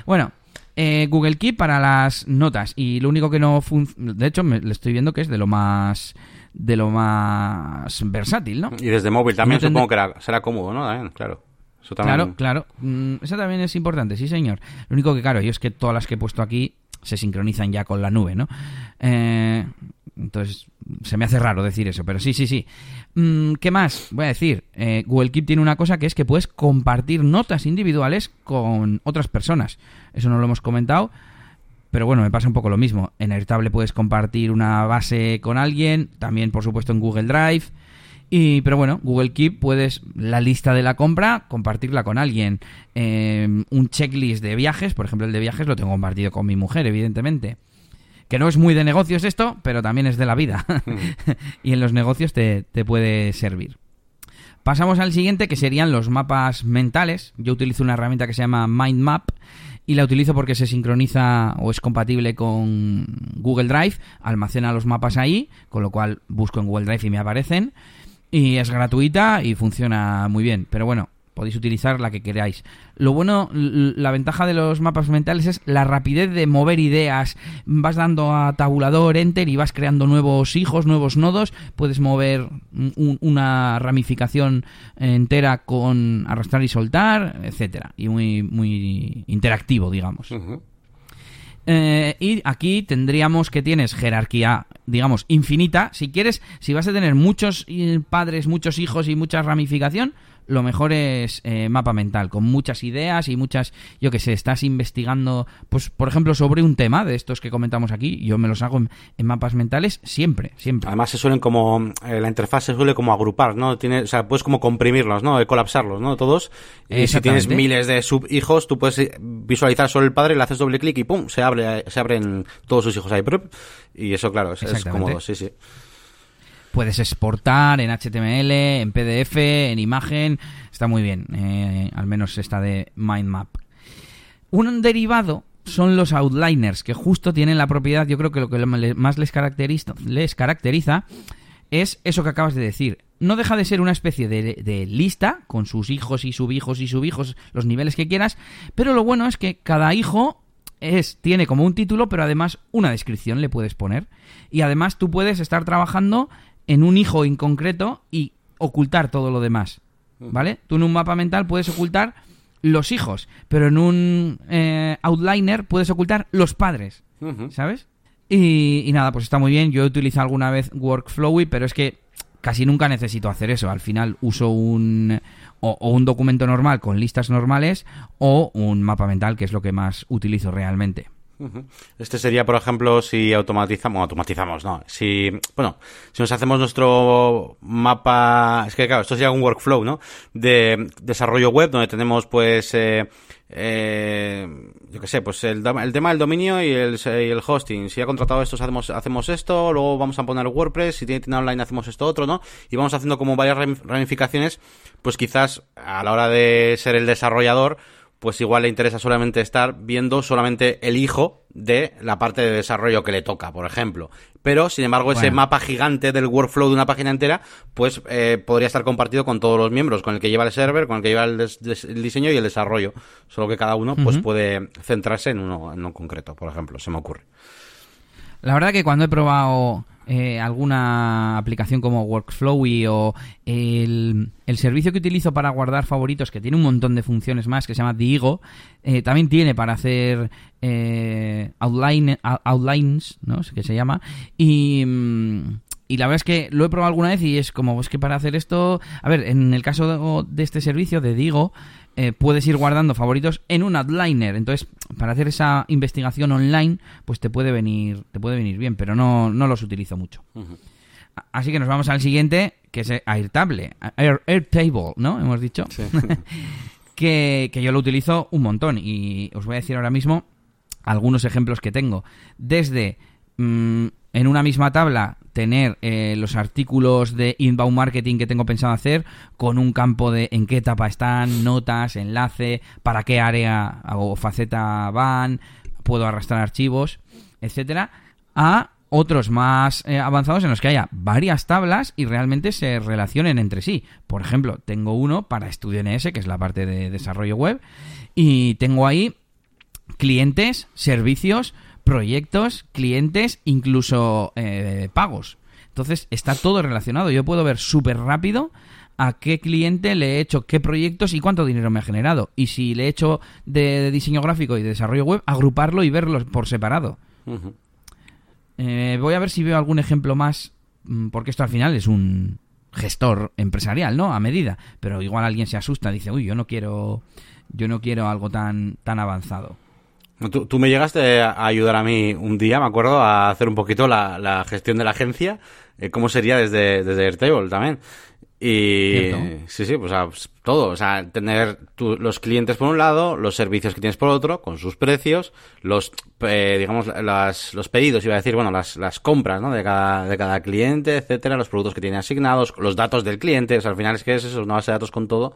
Bueno, eh, Google Keep para las notas. Y lo único que no funciona. De hecho, me, le estoy viendo que es de lo más. De lo más versátil, ¿no? Y desde móvil también supongo que será cómodo, ¿no? claro. Claro, claro. Mm, eso también es importante, sí, señor. Lo único que, claro, yo es que todas las que he puesto aquí se sincronizan ya con la nube, ¿no? Eh, entonces, se me hace raro decir eso, pero sí, sí, sí. Mm, ¿Qué más? Voy a decir, eh, Google Keep tiene una cosa que es que puedes compartir notas individuales con otras personas. Eso no lo hemos comentado, pero bueno, me pasa un poco lo mismo. En Airtable puedes compartir una base con alguien, también por supuesto en Google Drive. Y, pero bueno, Google Keep puedes la lista de la compra compartirla con alguien. Eh, un checklist de viajes, por ejemplo, el de viajes lo tengo compartido con mi mujer, evidentemente que no es muy de negocios esto, pero también es de la vida. y en los negocios te, puede servir. Pasamos al siguiente, que serían los mapas mentales. Yo utilizo una herramienta que se llama Mind Map y la utilizo porque se sincroniza o es compatible con Google Drive, almacena los mapas ahí, con lo cual busco en Google Drive y me aparecen. Y es gratuita y funciona muy bien. Pero bueno, podéis utilizar la que queráis. Lo bueno, la ventaja de los mapas mentales es la rapidez de mover ideas. Vas dando a tabulador, enter y vas creando nuevos hijos, nuevos nodos. Puedes mover una ramificación entera con arrastrar y soltar, etcétera. Y muy, muy interactivo, digamos. Eh, y aquí tendríamos que tienes jerarquía, digamos, infinita. Si quieres, si vas a tener muchos eh, padres, muchos hijos y mucha ramificación, lo mejor es eh, mapa mental, con muchas ideas y muchas, yo que sé, estás investigando, pues por ejemplo, sobre un tema de estos que comentamos aquí, yo me los hago en, mapas mentales siempre, siempre. Además se suelen como, eh, la interfaz se suele como agrupar, ¿no? Tiene, o sea, puedes como comprimirlos, ¿no? Colapsarlos, ¿no? Todos. Y si tienes miles de subhijos, tú puedes visualizar solo el padre, le haces doble clic y ¡pum! Se abre, se abren todos sus hijos ahí. Y eso, claro, es, es cómodo, sí, sí. Puedes exportar en HTML, en PDF, en imagen. Está muy bien. Eh, al menos esta de MindMap. Un derivado son los outliners, que justo tienen la propiedad, yo creo que lo que más les caracteriza, les caracteriza es eso que acabas de decir. No deja de ser una especie de, lista con sus hijos y subhijos y subhijos, los niveles que quieras, pero lo bueno es que cada hijo es, tiene como un título, pero además una descripción le puedes poner. Y además tú puedes estar trabajando en un hijo en concreto y ocultar todo lo demás. ¿Vale? Tú en un mapa mental puedes ocultar los hijos, pero en un eh, outliner puedes ocultar los padres. ¿Sabes? Y, nada, pues está muy bien. Yo he utilizado alguna vez Workflowy, pero es que casi nunca necesito hacer eso. Al final uso un o, un documento normal con listas normales o un mapa mental, que es lo que más utilizo realmente. Este sería, por ejemplo, si automatizamos, automatizamos, no, si, bueno, si nos hacemos nuestro mapa, es que claro, esto sería un workflow, ¿no? De desarrollo web, donde tenemos, pues, eh, eh, yo qué sé, pues el, el, tema del dominio y el, y el, hosting. Si ha contratado esto, hacemos, hacemos esto, luego vamos a poner WordPress, si tiene tienda online hacemos esto otro, ¿no? Y vamos haciendo como varias ramificaciones, pues quizás a la hora de ser el desarrollador, pues igual le interesa solamente estar viendo solamente el hijo de la parte de desarrollo que le toca, por ejemplo. Pero, sin embargo, ese mapa gigante del workflow de una página entera, pues eh, podría estar compartido con todos los miembros, con el que lleva el server, con el que lleva el, diseño y el desarrollo. Solo que cada uno, pues puede centrarse en uno, en uno concreto, por ejemplo, se me ocurre. La verdad que cuando he probado eh, alguna aplicación como Workflowy o el, servicio que utilizo para guardar favoritos, que tiene un montón de funciones más, que se llama Digo, eh, también tiene para hacer eh, outline, outlines, ¿no? Que se llama. Y... y la verdad es que lo he probado alguna vez y es como, es que para hacer esto, a ver, en el caso de este servicio de Digo, eh, puedes ir guardando favoritos en un outliner. Entonces, para hacer esa investigación online, pues te puede venir, te puede venir bien, pero no, no los utilizo mucho. Así que nos vamos al siguiente, que es Airtable, Air, Airtable, ¿no? Hemos dicho. que, que yo lo utilizo un montón. Y os voy a decir ahora mismo algunos ejemplos que tengo. Desde mm, en una misma tabla tener eh, los artículos de inbound marketing que tengo pensado hacer con un campo de en qué etapa están, notas, enlace, para qué área o faceta van, puedo arrastrar archivos, etcétera, a otros más eh, avanzados en los que haya varias tablas y realmente se relacionen entre sí. Por ejemplo, tengo uno para Estudio NS, que es la parte de desarrollo web, y tengo ahí clientes, servicios, proyectos, clientes, incluso eh, pagos. Entonces está todo relacionado. Yo puedo ver súper rápido a qué cliente le he hecho qué proyectos y cuánto dinero me ha generado. Y si le he hecho de, diseño gráfico y de desarrollo web, agruparlo y verlos por separado. Eh, voy a ver si veo algún ejemplo más, mm, porque esto al final es un gestor empresarial, ¿no? A medida. Pero igual alguien se asusta, dice, uy, yo no quiero, yo no quiero algo tan, tan avanzado. Tú, me llegaste a ayudar a mí un día, me acuerdo, a hacer un poquito la, gestión de la agencia, eh, cómo sería desde, desde Airtable también. Y sí, sí, pues, pues, todo, o sea, tener los clientes por un lado, los servicios que tienes por otro, con sus precios, los, eh, digamos, las, los pedidos, iba a decir, bueno, las, las compras, ¿no? De cada, de cada cliente, etcétera, los productos que tiene asignados, los datos del cliente, o sea, al final es que es eso, una base de datos con todo,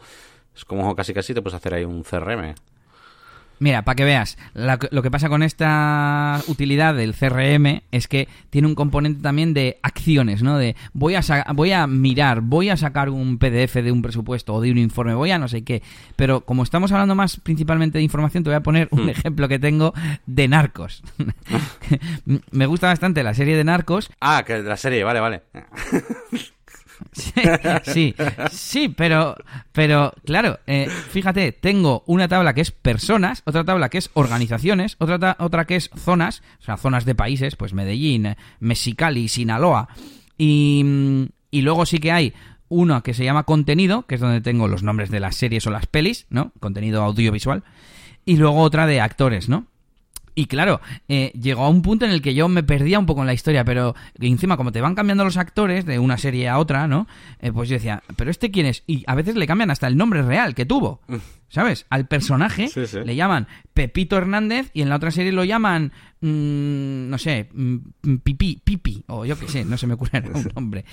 es como casi casi te puedes hacer ahí un CRM. Mira, para que veas, lo que pasa con esta utilidad del CRM es que tiene un componente también de acciones, ¿no? De voy a, voy a mirar, voy a sacar un PDF de un presupuesto o de un informe, voy a no sé qué. Pero como estamos hablando más principalmente de información, te voy a poner un hmm. ejemplo que tengo de Narcos. Me gusta bastante la serie de Narcos. Ah, que la serie, vale, vale. Sí, sí, pero, pero claro, eh, fíjate, tengo una tabla que es personas, otra tabla que es organizaciones, otra, otra que es zonas, o sea, zonas de países, pues Medellín, Mexicali, Sinaloa, y, y luego sí que hay uno que se llama contenido, que es donde tengo los nombres de las series o las pelis, ¿no? Contenido audiovisual. Y luego otra de actores, ¿no? Y claro, eh, llegó a un punto en el que yo me perdía un poco en la historia, pero encima como te van cambiando los actores de una serie a otra, ¿no? Eh, pues yo decía, ¿pero este quién es? Y a veces le cambian hasta el nombre real que tuvo, ¿sabes? Al personaje Sí, sí. le llaman Pepito Hernández y en la otra serie lo llaman, mm, no sé, mm, Pipi, Pipi, o yo qué sé, no se me ocurre un nombre.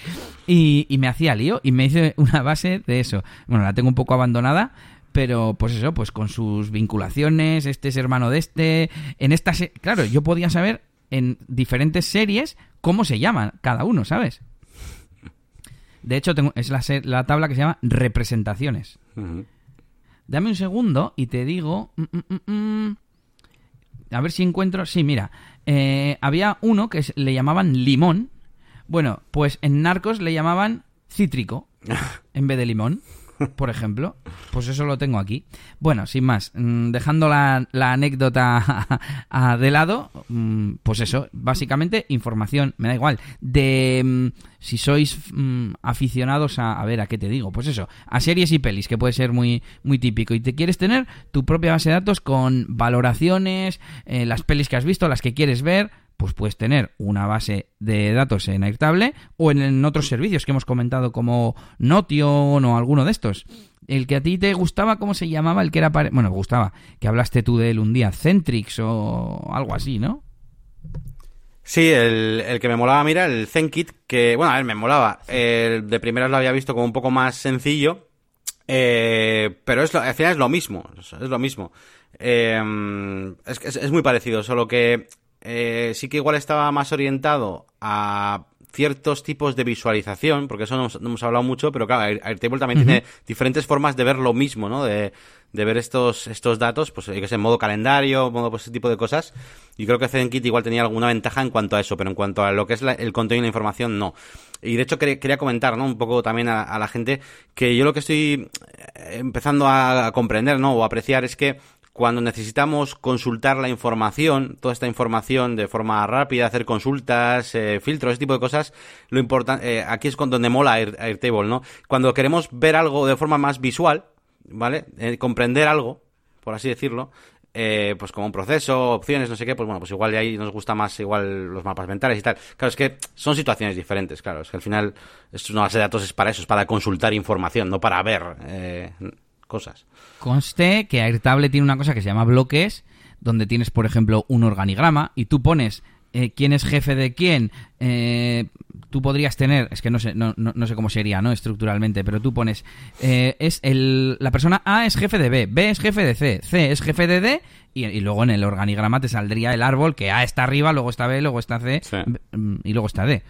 Y, y me hacía lío y me hice una base de eso. Bueno, la tengo un poco abandonada, pero pues eso, pues con sus vinculaciones, este es hermano de este, en esta, se- claro, yo podía saber en diferentes series cómo se llaman cada uno, ¿sabes? De hecho, tengo, es la, la tabla que se llama representaciones. Dame un segundo y te digo... mm, mm, mm, a ver si encuentro... Sí, mira. eh, había uno que le llamaban limón. Bueno, pues en Narcos le llamaban cítrico en vez de limón, por ejemplo. Pues eso lo tengo aquí. Bueno, sin más, mm, dejando la, anécdota de lado, mm, pues eso, básicamente información, me da igual, de mm, si sois aficionados a, a ver, ¿a qué te digo? Pues eso, a series y pelis, que puede ser muy, muy típico, y te quieres tener tu propia base de datos con valoraciones, eh, las pelis que has visto, las que quieres ver, pues puedes tener una base de datos en Airtable o en, otros servicios que hemos comentado como Notion o alguno de estos. El que a ti te gustaba, ¿cómo se llamaba? El que era... Bueno, gustaba, que hablaste tú de él un día, Centrix o algo así, ¿no? Sí, el, el que me molaba, mira, el ZenKit, que, bueno, a ver, me molaba. El de primeras lo había visto como un poco más sencillo, eh, pero es al final es lo mismo, es lo mismo. Eh, es, es muy parecido, solo que eh, sí que igual estaba más orientado a ciertos tipos de visualización, porque eso no hemos, no hemos hablado mucho, pero claro, Air- Airtable también tiene diferentes formas de ver lo mismo, ¿no? De, de ver estos, estos datos, pues yo que sé, en modo calendario, modo pues ese tipo de cosas. Y creo que ZenKit igual tenía alguna ventaja en cuanto a eso, pero en cuanto a lo que es la- el contenido y la información, no. Y de hecho quería, comentar, ¿no? Un poco también a, a la gente que yo lo que estoy eh, empezando a, a comprender, ¿no? O apreciar es que cuando necesitamos consultar la información, toda esta información de forma rápida, hacer consultas, eh, filtros, ese tipo de cosas, lo importante, aquí es con donde mola Air- Airtable, ¿no? Cuando queremos ver algo de forma más visual, ¿vale? Eh, comprender algo, por así decirlo, eh, pues como un proceso, opciones, no sé qué, pues bueno, pues igual de ahí nos gusta más igual los mapas mentales y tal. Claro, es que son situaciones diferentes, claro, es que al final esto es una base de datos es para eso, es para consultar información, no para ver eh, cosas. Conste que Airtable tiene una cosa que se llama bloques, donde tienes, por ejemplo, un organigrama y tú pones eh, quién es jefe de quién. eh, tú podrías tener, es que no sé, no, no, no sé cómo sería, ¿no? Estructuralmente, pero tú pones, eh, es el, la persona A es jefe de B, B es jefe de C, C es jefe de D, y, y luego en el organigrama te saldría el árbol que A está arriba, luego está B, luego está C, Sí. mm, y luego está D.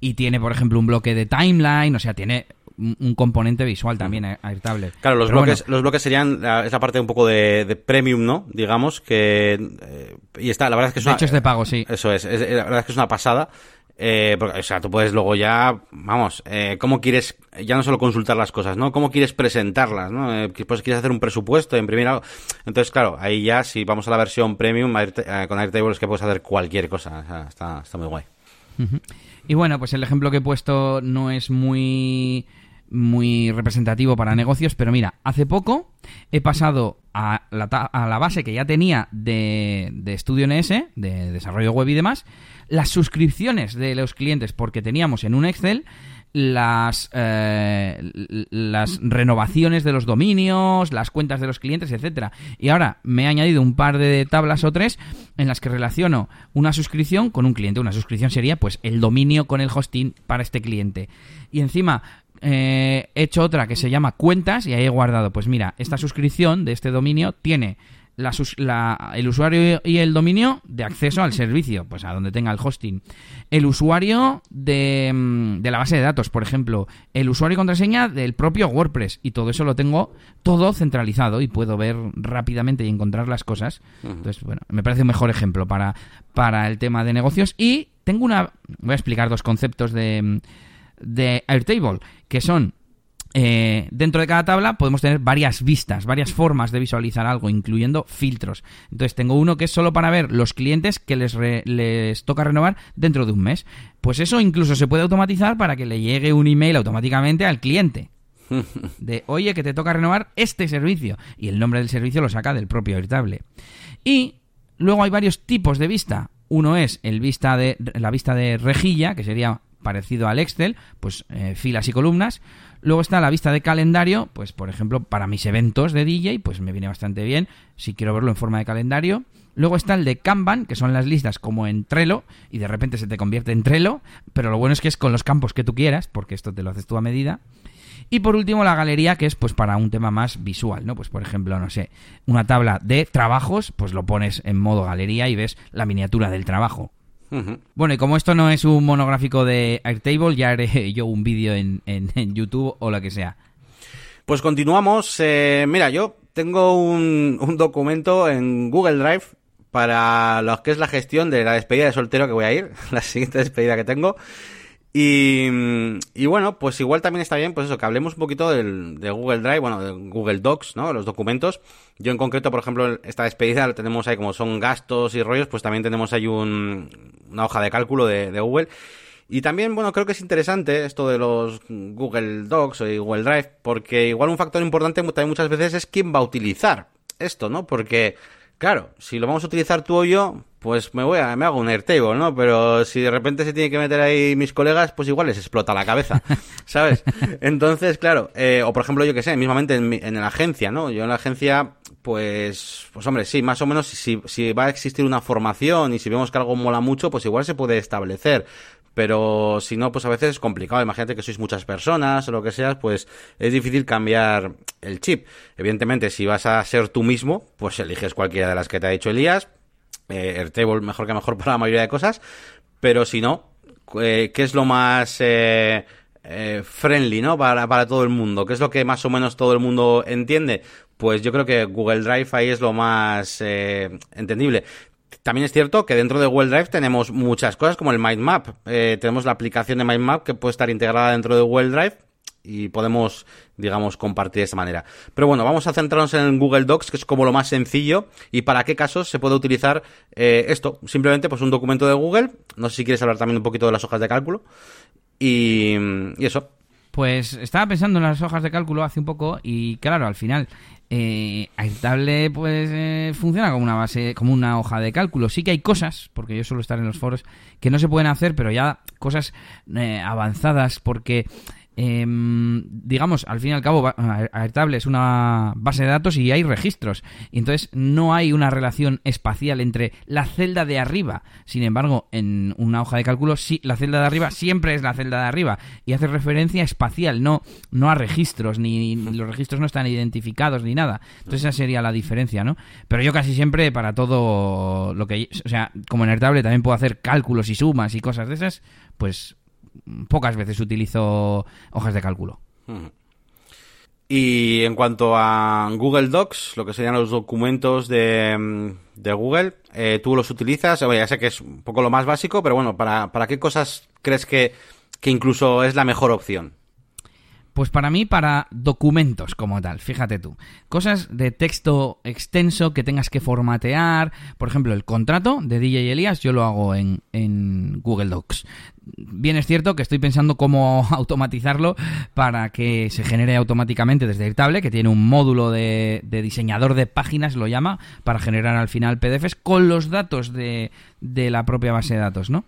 Y tiene, por ejemplo, un bloque de timeline, o sea, tiene un, componente visual también a- Airtable. Claro, los Pero bloques, bueno, los bloques serían la- esa parte un poco de, de premium, ¿no? Digamos que eh, y está, la verdad es que es de una, hecho es de pago, sí. Eso es, es- la verdad es que es una pasada. Eh, porque, o sea, tú puedes luego ya, vamos, eh, cómo quieres, ya no solo consultar las cosas, ¿no? Cómo quieres presentarlas, ¿no? Eh, pues quieres hacer un presupuesto, imprimir algo. Entonces, claro, ahí ya, si vamos a la versión premium, eh, con Airtable es que puedes hacer cualquier cosa. O sea, está, está muy guay. Y bueno, pues el ejemplo que he puesto no es muy muy representativo para negocios, pero mira, hace poco he pasado a la, a la base que ya tenía de, de Studio NS, de desarrollo web y demás, las suscripciones de los clientes, porque teníamos en un Excel las, eh, las renovaciones de los dominios, las cuentas de los clientes, etcétera. Y ahora me he añadido un par de tablas o tres en las que relaciono una suscripción con un cliente. Una suscripción sería pues el dominio con el hosting para este cliente. Y encima eh, he hecho otra que se llama cuentas y ahí he guardado, pues mira, esta suscripción de este dominio tiene la el usuario y el dominio de acceso al servicio, pues a donde tenga el hosting. El usuario de, mm, de la base de datos, por ejemplo. El usuario y contraseña del propio WordPress. Y todo eso lo tengo todo centralizado y puedo ver rápidamente y encontrar las cosas. Entonces, bueno, me parece un mejor ejemplo para, para el tema de negocios. Y tengo una... Voy a explicar dos conceptos de, de Airtable, que son eh, dentro de cada tabla podemos tener varias vistas, varias formas de visualizar algo, incluyendo filtros. Entonces tengo uno que es solo para ver los clientes que les, les toca renovar dentro de un mes. Pues eso incluso se puede automatizar para que le llegue un email automáticamente al cliente. De, oye, que te toca renovar este servicio. Y el nombre del servicio lo saca del propio Airtable. Y luego hay varios tipos de vista. Uno es el vista de, la vista de rejilla, que sería parecido al Excel, pues eh, filas y columnas. Luego está la vista de calendario, pues por ejemplo para mis eventos de DJ, pues me viene bastante bien si quiero verlo en forma de calendario. Luego está el de Kanban, que son las listas como en Trello, y de repente se te convierte en Trello, pero lo bueno es que es con los campos que tú quieras, porque esto te lo haces tú a medida. Y por último la galería, que es pues para un tema más visual, ¿no? Pues por ejemplo, no sé, una tabla de trabajos, pues lo pones en modo galería y ves la miniatura del trabajo. Bueno, y como esto no es un monográfico de Airtable, ya haré yo un vídeo en, YouTube o lo que sea. Pues continuamos. Eh, mira, yo tengo un, un, documento en Google Drive para lo que es la gestión de la despedida de soltero que voy a ir, la siguiente despedida que tengo. Y, bueno, pues igual también está bien, pues eso, que hablemos un poquito del, de Google Drive, bueno, de Google Docs, ¿no? Los documentos. Yo en concreto, por ejemplo, esta despedida la tenemos ahí como son gastos y rollos, pues también tenemos ahí un, una hoja de cálculo de, de Google. Y también, bueno, creo que es interesante esto de los Google Docs o Google Drive, porque igual un factor importante también muchas veces es quién va a utilizar esto, ¿no? Porque Claro, si lo vamos a utilizar tú o yo, pues me voy a, me hago un Airtable, ¿no? Pero si de repente se tiene que meter ahí mis colegas, pues igual les explota la cabeza, ¿sabes? Entonces, claro, eh, o por ejemplo, yo que sé, mismamente en, en, la agencia, ¿no? Yo en la agencia, pues, pues hombre, sí, más o menos, si, si va a existir una formación y si vemos que algo mola mucho, pues igual se puede establecer pero si no, pues a veces es complicado. Imagínate que sois muchas personas o lo que sea, pues es difícil cambiar el chip. Evidentemente, si vas a ser tú mismo, pues eliges cualquiera de las que te ha dicho Elías. Eh, Airtable mejor que mejor para la mayoría de cosas. Pero si no, eh, ¿qué es lo más eh, eh, friendly, ¿no? Para, para todo el mundo. ¿Qué es lo que más o menos todo el mundo entiende? Pues yo creo que Google Drive ahí es lo más entendible. También es cierto que dentro de Google Drive tenemos muchas cosas como el Mind Map. Tenemos la aplicación de Mind Map que puede estar integrada dentro de Google Drive y podemos, digamos, compartir de esta manera. Pero bueno, vamos a centrarnos en Google Docs, que es como lo más sencillo, y para qué casos se puede utilizar eh, esto. Simplemente, pues un documento de Google. No sé si quieres hablar también un poquito de las hojas de cálculo. Y, eso. Pues estaba pensando en las hojas de cálculo hace un poco y claro, al final eh, pues eh, funciona como una base, como una hoja de cálculo. Sí que hay cosas, porque yo suelo estar en los foros, que no se pueden hacer, pero ya cosas eh, avanzadas, porque Em, digamos, al fin y al cabo, Airtable es una base de datos y hay registros. Y entonces no hay una relación espacial entre la celda de arriba. Sin embargo, en una hoja de cálculo, sí, la celda de arriba siempre es la celda de arriba. Y hace referencia espacial, no, no a registros, ni, los registros no están identificados ni nada. Entonces esa sería la diferencia, ¿no? Pero yo casi siempre, para todo lo que... O sea, como en Airtable también puedo hacer cálculos y sumas y cosas de esas, pues pocas veces utilizo hojas de cálculo. Y en cuanto a Google Docs, lo que serían los documentos de, de Google, eh, ¿tú los utilizas? ya sé que es un poco lo más básico, pero bueno, ¿para, para qué cosas crees que, que incluso es la mejor opción? Pues para mí, para documentos como tal, fíjate tú. Cosas de texto extenso que tengas que formatear. Por ejemplo, el contrato de DJ Elías yo lo hago en, en Google Docs. Bien es cierto que estoy pensando cómo automatizarlo para que se genere automáticamente desde Airtable, que tiene un módulo de, de, diseñador de páginas, lo llama, para generar al final PDFs con los datos de, de la propia base de datos, ¿no?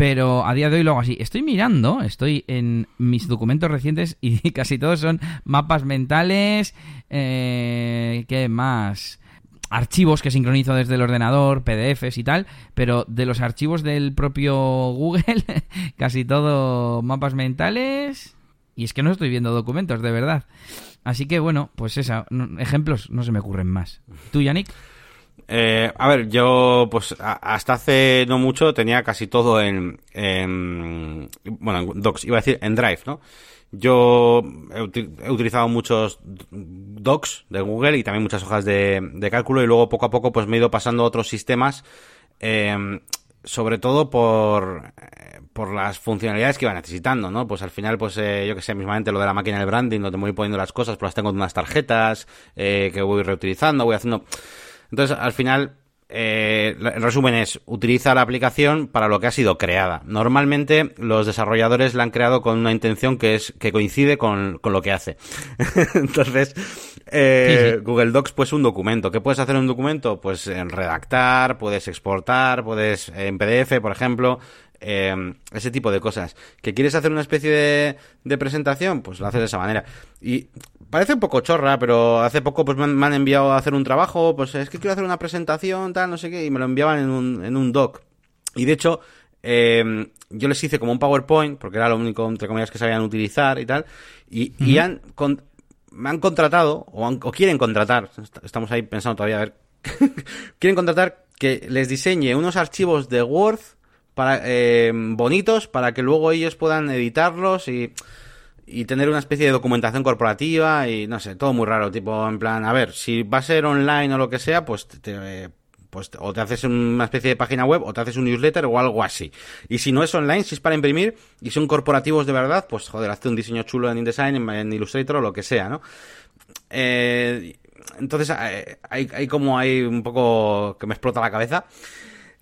Pero a día de hoy lo hago así. Estoy mirando, estoy en mis documentos recientes y casi todos son mapas mentales. Eh, ¿Qué más? Archivos que sincronizo desde el ordenador, PDFs y tal. Pero de los archivos del propio Google, casi todo mapas mentales. Y es que no estoy viendo documentos, de verdad. Así que bueno, pues esa, ejemplos no se me ocurren más. ¿Tú, Yannick? Eh, a ver, yo pues hasta hace no mucho tenía casi todo en, bueno, en Docs, iba a decir en Drive, ¿no? Yo he, utilizado muchos docs de Google y también muchas hojas de, cálculo y luego poco a poco pues me he ido pasando a otros sistemas. Eh, sobre todo por, eh, por las funcionalidades que iba necesitando, ¿no? Pues al final, pues eh, yo que sé, mismamente lo de la máquina del branding, donde voy poniendo las cosas, pues las tengo en unas tarjetas eh, que voy reutilizando, voy haciendo... Entonces, al final, eh, el resumen es, utiliza la aplicación para lo que ha sido creada. Normalmente los desarrolladores la han creado con una intención que es que coincide con, con lo que hace. Entonces, eh, Google Docs pues un documento. ¿Qué puedes hacer en un documento? Pues en redactar, puedes exportar, puedes en PDF, por ejemplo, eh, ese tipo de cosas. ¿Que quieres hacer una especie de, de, presentación? Pues lo haces de esa manera. Y parece un poco chorra, pero hace poco pues me han, me han, enviado a hacer un trabajo, pues es que quiero hacer una presentación, tal, no sé qué, y me lo enviaban en un, en un doc. Y de hecho, eh, yo les hice como un PowerPoint, porque era lo único, entre comillas, que sabían utilizar y tal, y, uh -huh. y han, con, me han contratado, o, han, o quieren contratar, estamos ahí pensando todavía a ver, quieren contratar que les diseñe unos archivos de Word para, eh, bonitos para que luego ellos puedan editarlos y, y tener una especie de documentación corporativa y no sé, todo muy raro, tipo en plan, a ver, si va a ser online o lo que sea, pues te, pues o te haces una especie de página web o te haces un newsletter o algo así. Y si no es online, si es para imprimir y son corporativos de verdad, pues joder, hazte un diseño chulo en InDesign, en, Illustrator o lo que sea, ¿no? Eh, entonces hay, hay como hay un poco que me explota la cabeza.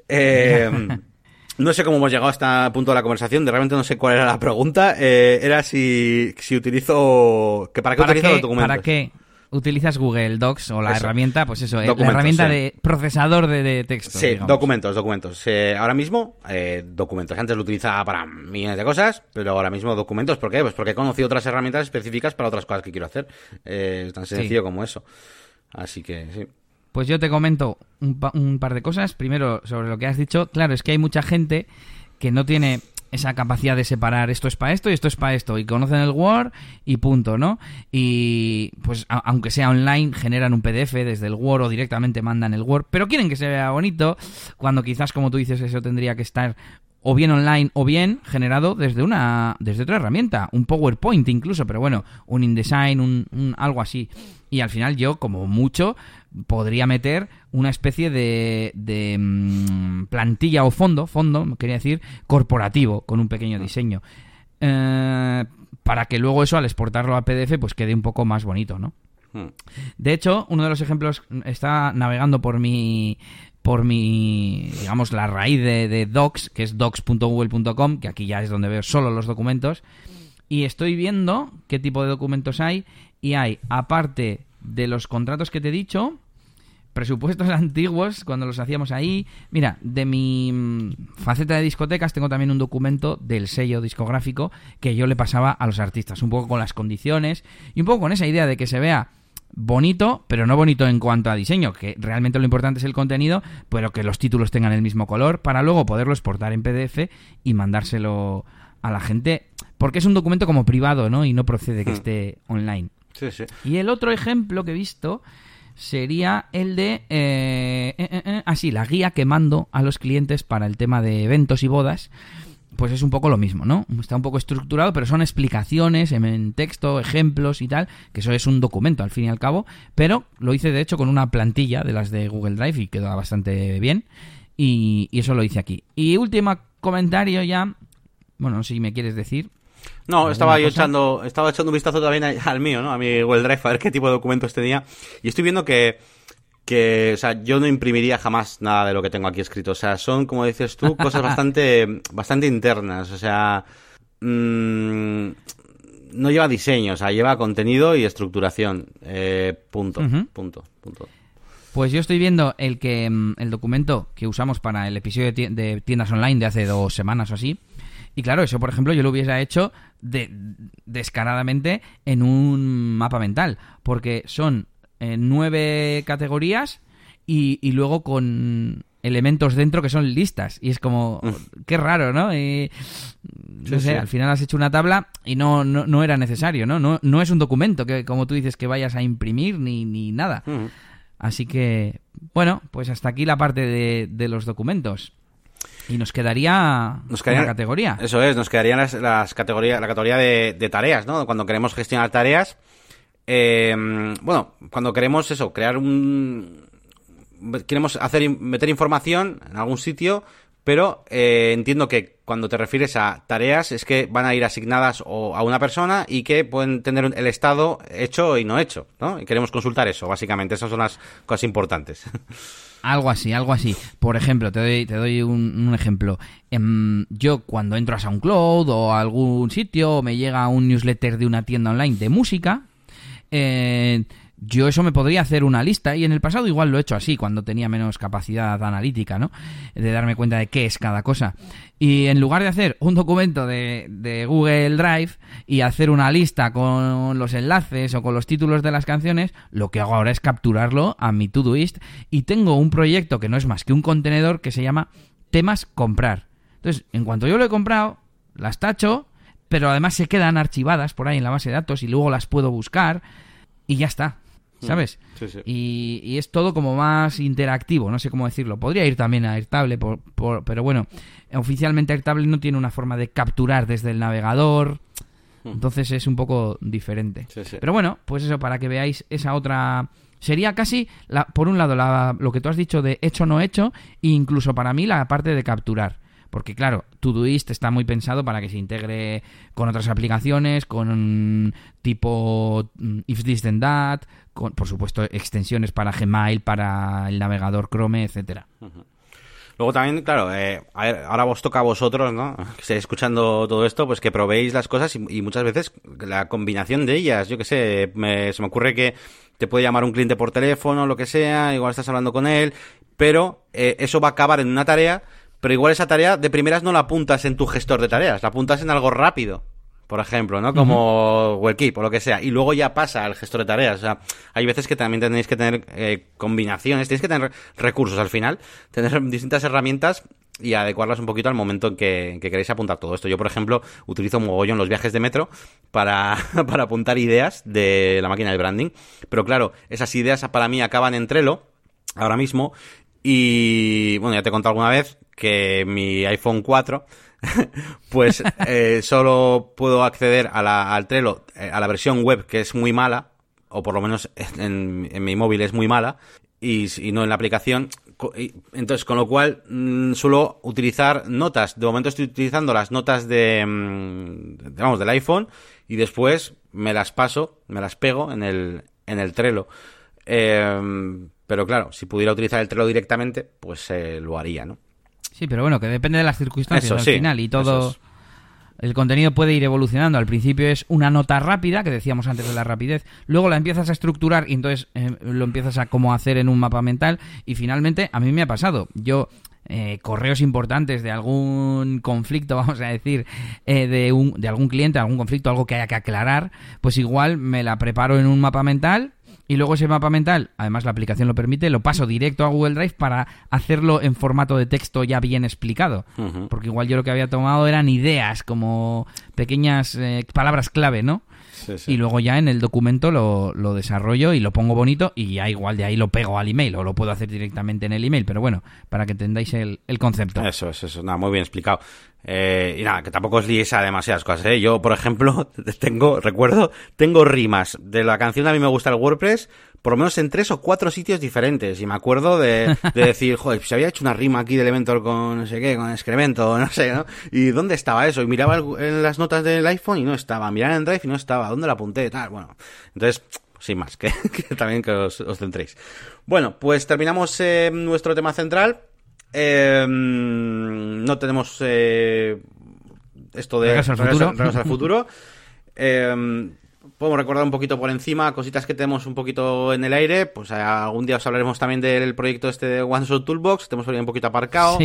Eh, no sé cómo hemos llegado hasta este punto de la conversación, de realmente no sé cuál era la pregunta. Eh, era si, si utilizo... que ¿Para qué ¿Para utilizo qué, los documentos? ¿Para qué utilizas Google Docs o la eso. herramienta, pues eso, documentos, la herramienta sí. de procesador de, de texto? Sí, digamos. documentos, documentos. Eh, ahora mismo, eh, documentos. Antes lo utilizaba para millones de cosas, pero ahora mismo documentos. ¿Por qué? Pues porque he conocido otras herramientas específicas para otras cosas que quiero hacer. Eh, es tan sencillo sí. como eso. Así que sí. Pues yo te comento un, pa un, par de cosas. Primero, sobre lo que has dicho. Claro, es que hay mucha gente que no tiene esa capacidad de separar esto es para esto y esto es para esto y conocen el Word y punto, ¿no? Y pues aunque sea online generan un PDF desde el Word o directamente mandan el Word, pero quieren que se vea bonito cuando quizás como tú dices eso tendría que estar o bien online o bien generado desde una desde otra herramienta, un PowerPoint incluso, pero bueno, un InDesign, un, un algo así. Y al final yo como mucho podría meter una especie de, de mmm, plantilla o fondo, fondo, quería decir, corporativo, con un pequeño diseño. Eh, para que luego eso, al exportarlo a PDF, pues quede un poco más bonito, ¿no? De hecho, uno de los ejemplos está navegando por mi por mi, digamos, la raíz de, docs, que es docs.google.com, que aquí ya es donde veo solo los documentos, y estoy viendo qué tipo de documentos hay, y hay, aparte de los contratos que te he dicho, presupuestos antiguos, cuando los hacíamos ahí. Mira, de mi faceta de discotecas tengo también un documento del sello discográfico que yo le pasaba a los artistas, un poco con las condiciones y un poco con esa idea de que se vea bonito, pero no bonito en cuanto a diseño, que realmente lo importante es el contenido, pero que los títulos tengan el mismo color para luego poderlo exportar en PDF y mandárselo a la gente, porque es un documento como privado, ¿no? Y no procede que hmm. esté online. Sí, sí. Y el otro ejemplo que he visto sería el de, eh, eh, eh, así, la guía que mando a los clientes para el tema de eventos y bodas. Pues es un poco lo mismo, ¿no? Está un poco estructurado, pero son explicaciones en texto, ejemplos y tal, que eso es un documento al fin y al cabo, pero lo hice de hecho con una plantilla de las de Google Drive y quedó bastante bien, y, y eso lo hice aquí. Y último comentario ya, bueno, no sé si me quieres decir, no, estaba yo echando, estaba echando un vistazo también al mío, ¿no? A mi Google Drive, a ver qué tipo de documentos tenía. Y estoy viendo que, que, o sea, yo no imprimiría jamás nada de lo que tengo aquí escrito. O sea, son, como dices tú, cosas bastante, bastante internas. O sea, mmm, no lleva diseño, o sea, lleva contenido y estructuración. Eh, punto, uh -huh. punto, punto. Pues yo estoy viendo el que el documento que usamos para el episodio de tiendas online de hace dos semanas o así. Y claro, eso, por ejemplo, yo lo hubiese hecho de, descaradamente en un mapa mental, porque son eh, nueve categorías y, y, luego con elementos dentro que son listas. Y es como, qué raro, ¿no? Y, no sí, sé, sí. al final has hecho una tabla y no, no, no, era necesario, ¿no? ¿no? No es un documento que, como tú dices, que vayas a imprimir ni, ni nada. Uh -huh. Así que, bueno, pues hasta aquí la parte de, de los documentos. Y nos quedaría, nos quedaría una categoría. Eso es, nos quedarían las, las categorías, la categoría de, de, tareas, ¿no? Cuando queremos gestionar tareas. Eh, bueno, cuando queremos eso, crear un. Queremos hacer meter información en algún sitio, pero eh, entiendo que cuando te refieres a tareas es que van a ir asignadas o a una persona y que pueden tener el estado hecho y no hecho, ¿no? Y queremos consultar eso, básicamente, esas son las cosas importantes. Algo así, algo así. Por ejemplo, te doy, te doy un, ejemplo. Em, yo cuando entro a SoundCloud o a algún sitio me llega un newsletter de una tienda online de música, eh, yo eso me podría hacer una lista y en el pasado igual lo he hecho así, cuando tenía menos capacidad analítica, ¿no? De darme cuenta de qué es cada cosa. Y en lugar de hacer un documento de, de Google Drive y hacer una lista con los enlaces o con los títulos de las canciones, lo que hago ahora es capturarlo a mi Todoist y tengo un proyecto que no es más que un contenedor que se llama temas comprar. Entonces, en cuanto yo lo he comprado, las tacho, pero además se quedan archivadas por ahí en la base de datos y luego las puedo buscar y ya está. Mm. ¿sabes? Y, es todo como más interactivo, no sé cómo decirlo. Podría ir también a Airtable, por, pero bueno, oficialmente Airtable no tiene una forma de capturar desde el navegador, mm. entonces es un poco diferente. Pero bueno, pues eso, para que veáis esa otra... Sería casi, la, por un lado, la, lo que tú has dicho de hecho no hecho, e incluso para mí la parte de capturar. Porque claro, Todoist está muy pensado para que se integre con otras aplicaciones, con tipo mm, If This Then That, con, por supuesto extensiones para Gmail, para el navegador Chrome, etcétera. Luego también, claro, eh, ahora vos toca a vosotros, ¿no? Que estéis escuchando todo esto, pues que probéis las cosas y, muchas veces la combinación de ellas, yo qué sé, se me ocurre que te puede llamar un cliente por teléfono, lo que sea, igual estás hablando con él, pero eh, eso va a acabar en una tarea pero igual esa tarea de primeras no la apuntas en tu gestor de tareas, la apuntas en algo rápido, por ejemplo, ¿no? Como uh o lo que sea, y luego ya pasa al gestor de tareas. O sea, hay veces que también tenéis que tener eh, combinaciones, tenéis que tener recursos al final, tener distintas herramientas y adecuarlas un poquito al momento en que, queréis apuntar todo esto. Yo, por ejemplo, utilizo un mogollón los viajes de metro para, para apuntar ideas de la máquina de branding. Pero claro, esas ideas para mí acaban en Trello ahora mismo. Y bueno, ya te he contado alguna vez que mi iPhone 4 pues eh, solo puedo acceder a la, al Trello, eh, a la versión web que es muy mala, o por lo menos en, mi móvil es muy mala, y, no en la aplicación. Entonces, con lo cual, mm, suelo utilizar notas. De momento estoy utilizando las notas de, mm, digamos, del iPhone y después me las paso, me las pego en el, en el Trello. Em, pero claro, si pudiera utilizar el Trello directamente, pues eh, lo haría, ¿no? Sí, pero bueno, que depende de las circunstancias al final y todo... El contenido puede ir evolucionando. Al principio es una nota rápida, que decíamos antes de la rapidez. Luego la empiezas a estructurar y entonces eh, lo empiezas a como hacer en un mapa mental. Y finalmente, a mí me ha pasado. Yo eh, correos importantes de algún conflicto, vamos a decir, eh, de, un, de algún cliente, algún conflicto, algo que haya que aclarar, pues igual me la preparo en un mapa mental y luego ese mapa mental, además la aplicación lo permite, lo paso directo a Google Drive para hacerlo en formato de texto ya bien explicado. Porque igual yo lo que había tomado eran ideas, como pequeñas eh, palabras clave, ¿no? Y luego ya en el documento lo, lo, desarrollo y lo pongo bonito y ya igual de ahí lo pego al email o lo puedo hacer directamente en el email, pero bueno, para que entendáis el, el concepto. Eso, eso, eso, nada, muy bien explicado. Eh, y nada, que tampoco os liéis a demasiadas cosas, ¿eh? Yo, por ejemplo, tengo, recuerdo, tengo rimas de la canción A mí me gusta el WordPress, por lo menos en tres o cuatro sitios diferentes. Y me acuerdo de, decir, joder, se había hecho una rima aquí de Elementor con no sé qué, con excremento, no sé, ¿no? ¿Y dónde estaba eso? Y miraba en las notas del iPhone y no estaba. Miraba en Drive y no estaba. ¿Dónde la apunté? Tal, bueno. Entonces, sin más, que, también que os, centréis. Bueno, pues terminamos eh, nuestro tema central. Eh, no tenemos eh, esto de regreso al futuro. al futuro. Eh, podemos recordar un poquito por encima cositas que tenemos un poquito en el aire. Pues algún día os hablaremos también del proyecto este de OneShot Toolbox, tenemos un poquito aparcado.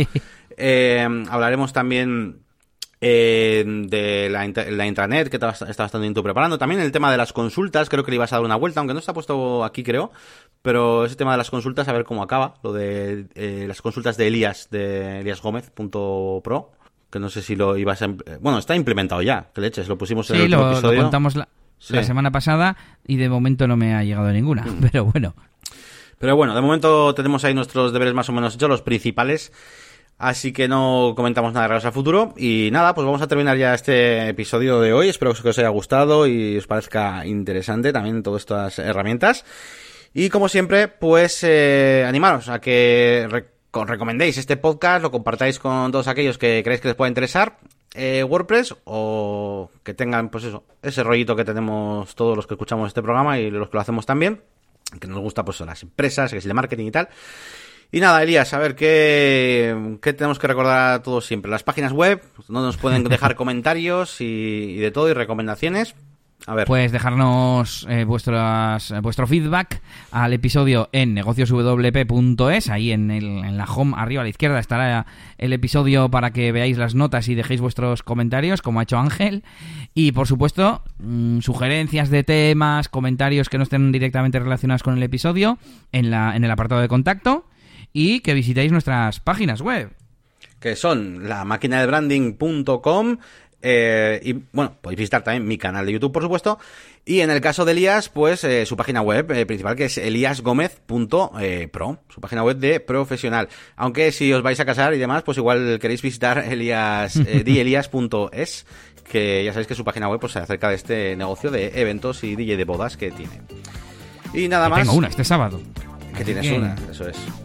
hablaremos también de la, la, intranet que está, bastante preparando. También el tema de las consultas, creo que le ibas a dar una vuelta, aunque no está puesto aquí, creo. Pero ese tema de las consultas, a ver cómo acaba. Lo de eh, las consultas de Elías, de eliasgomez.pro. Que no sé si lo ibas a. Bueno, está implementado ya, que leches, lo pusimos en el lo, episodio. lo contamos la, semana pasada y de momento no me ha llegado ninguna, mm. pero bueno. Pero bueno, de momento tenemos ahí nuestros deberes más o menos hechos, los principales. Así que no comentamos nada de Regreso al Futuro. Y nada, pues vamos a terminar ya este episodio de hoy. Espero que os haya gustado y os parezca interesante también todas estas herramientas. Y como siempre, pues eh, animaros a que recomendéis este podcast, lo compartáis con todos aquellos que creéis que les pueda interesar. Eh, WordPress o que tengan pues eso, ese rollito que tenemos todos los que escuchamos este programa y los que lo hacemos también, que nos gusta pues las empresas, que es el marketing y tal. Y nada, Elías, a ver, ¿qué, qué tenemos que recordar a todos siempre? Las páginas web, donde nos pueden dejar comentarios y, y de todo y recomendaciones. A ver. Pues dejarnos eh, vuestras, vuestro feedback al episodio en negocioswp.es. Ahí en, el, en la home, arriba a la izquierda, estará el episodio para que veáis las notas y dejéis vuestros comentarios, como ha hecho Ángel. Y por supuesto, mmm, sugerencias de temas, comentarios que no estén directamente relacionados con el episodio en, la, en el apartado de contacto. Y que visitéis nuestras páginas web. Que son la máquina de branding.com eh, y bueno, podéis visitar también mi canal de YouTube, por supuesto. Y en el caso de Elías, pues eh, su página web eh, principal, que es eliasgomez.pro, su página web de profesional. Aunque si os vais a casar y demás, pues igual queréis visitar elias, eh, dielias.es, que ya sabéis que su página web pues, se acerca de este negocio de eventos y DJ de bodas que tiene. Y nada Que más. Tengo una este sábado. Que tienes una, eso es. Eso es.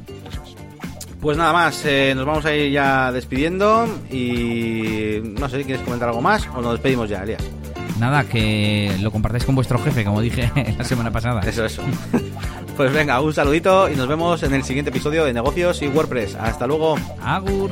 Pues nada más, eh, nos vamos a ir ya despidiendo y no sé, ¿quieres comentar algo más o nos despedimos ya, Elías? Nada, que lo compartáis con vuestro jefe, como dije la semana pasada. Eso, eso. pues venga, un saludito y nos vemos en el siguiente episodio de Negocios y WordPress. Hasta luego. Agur.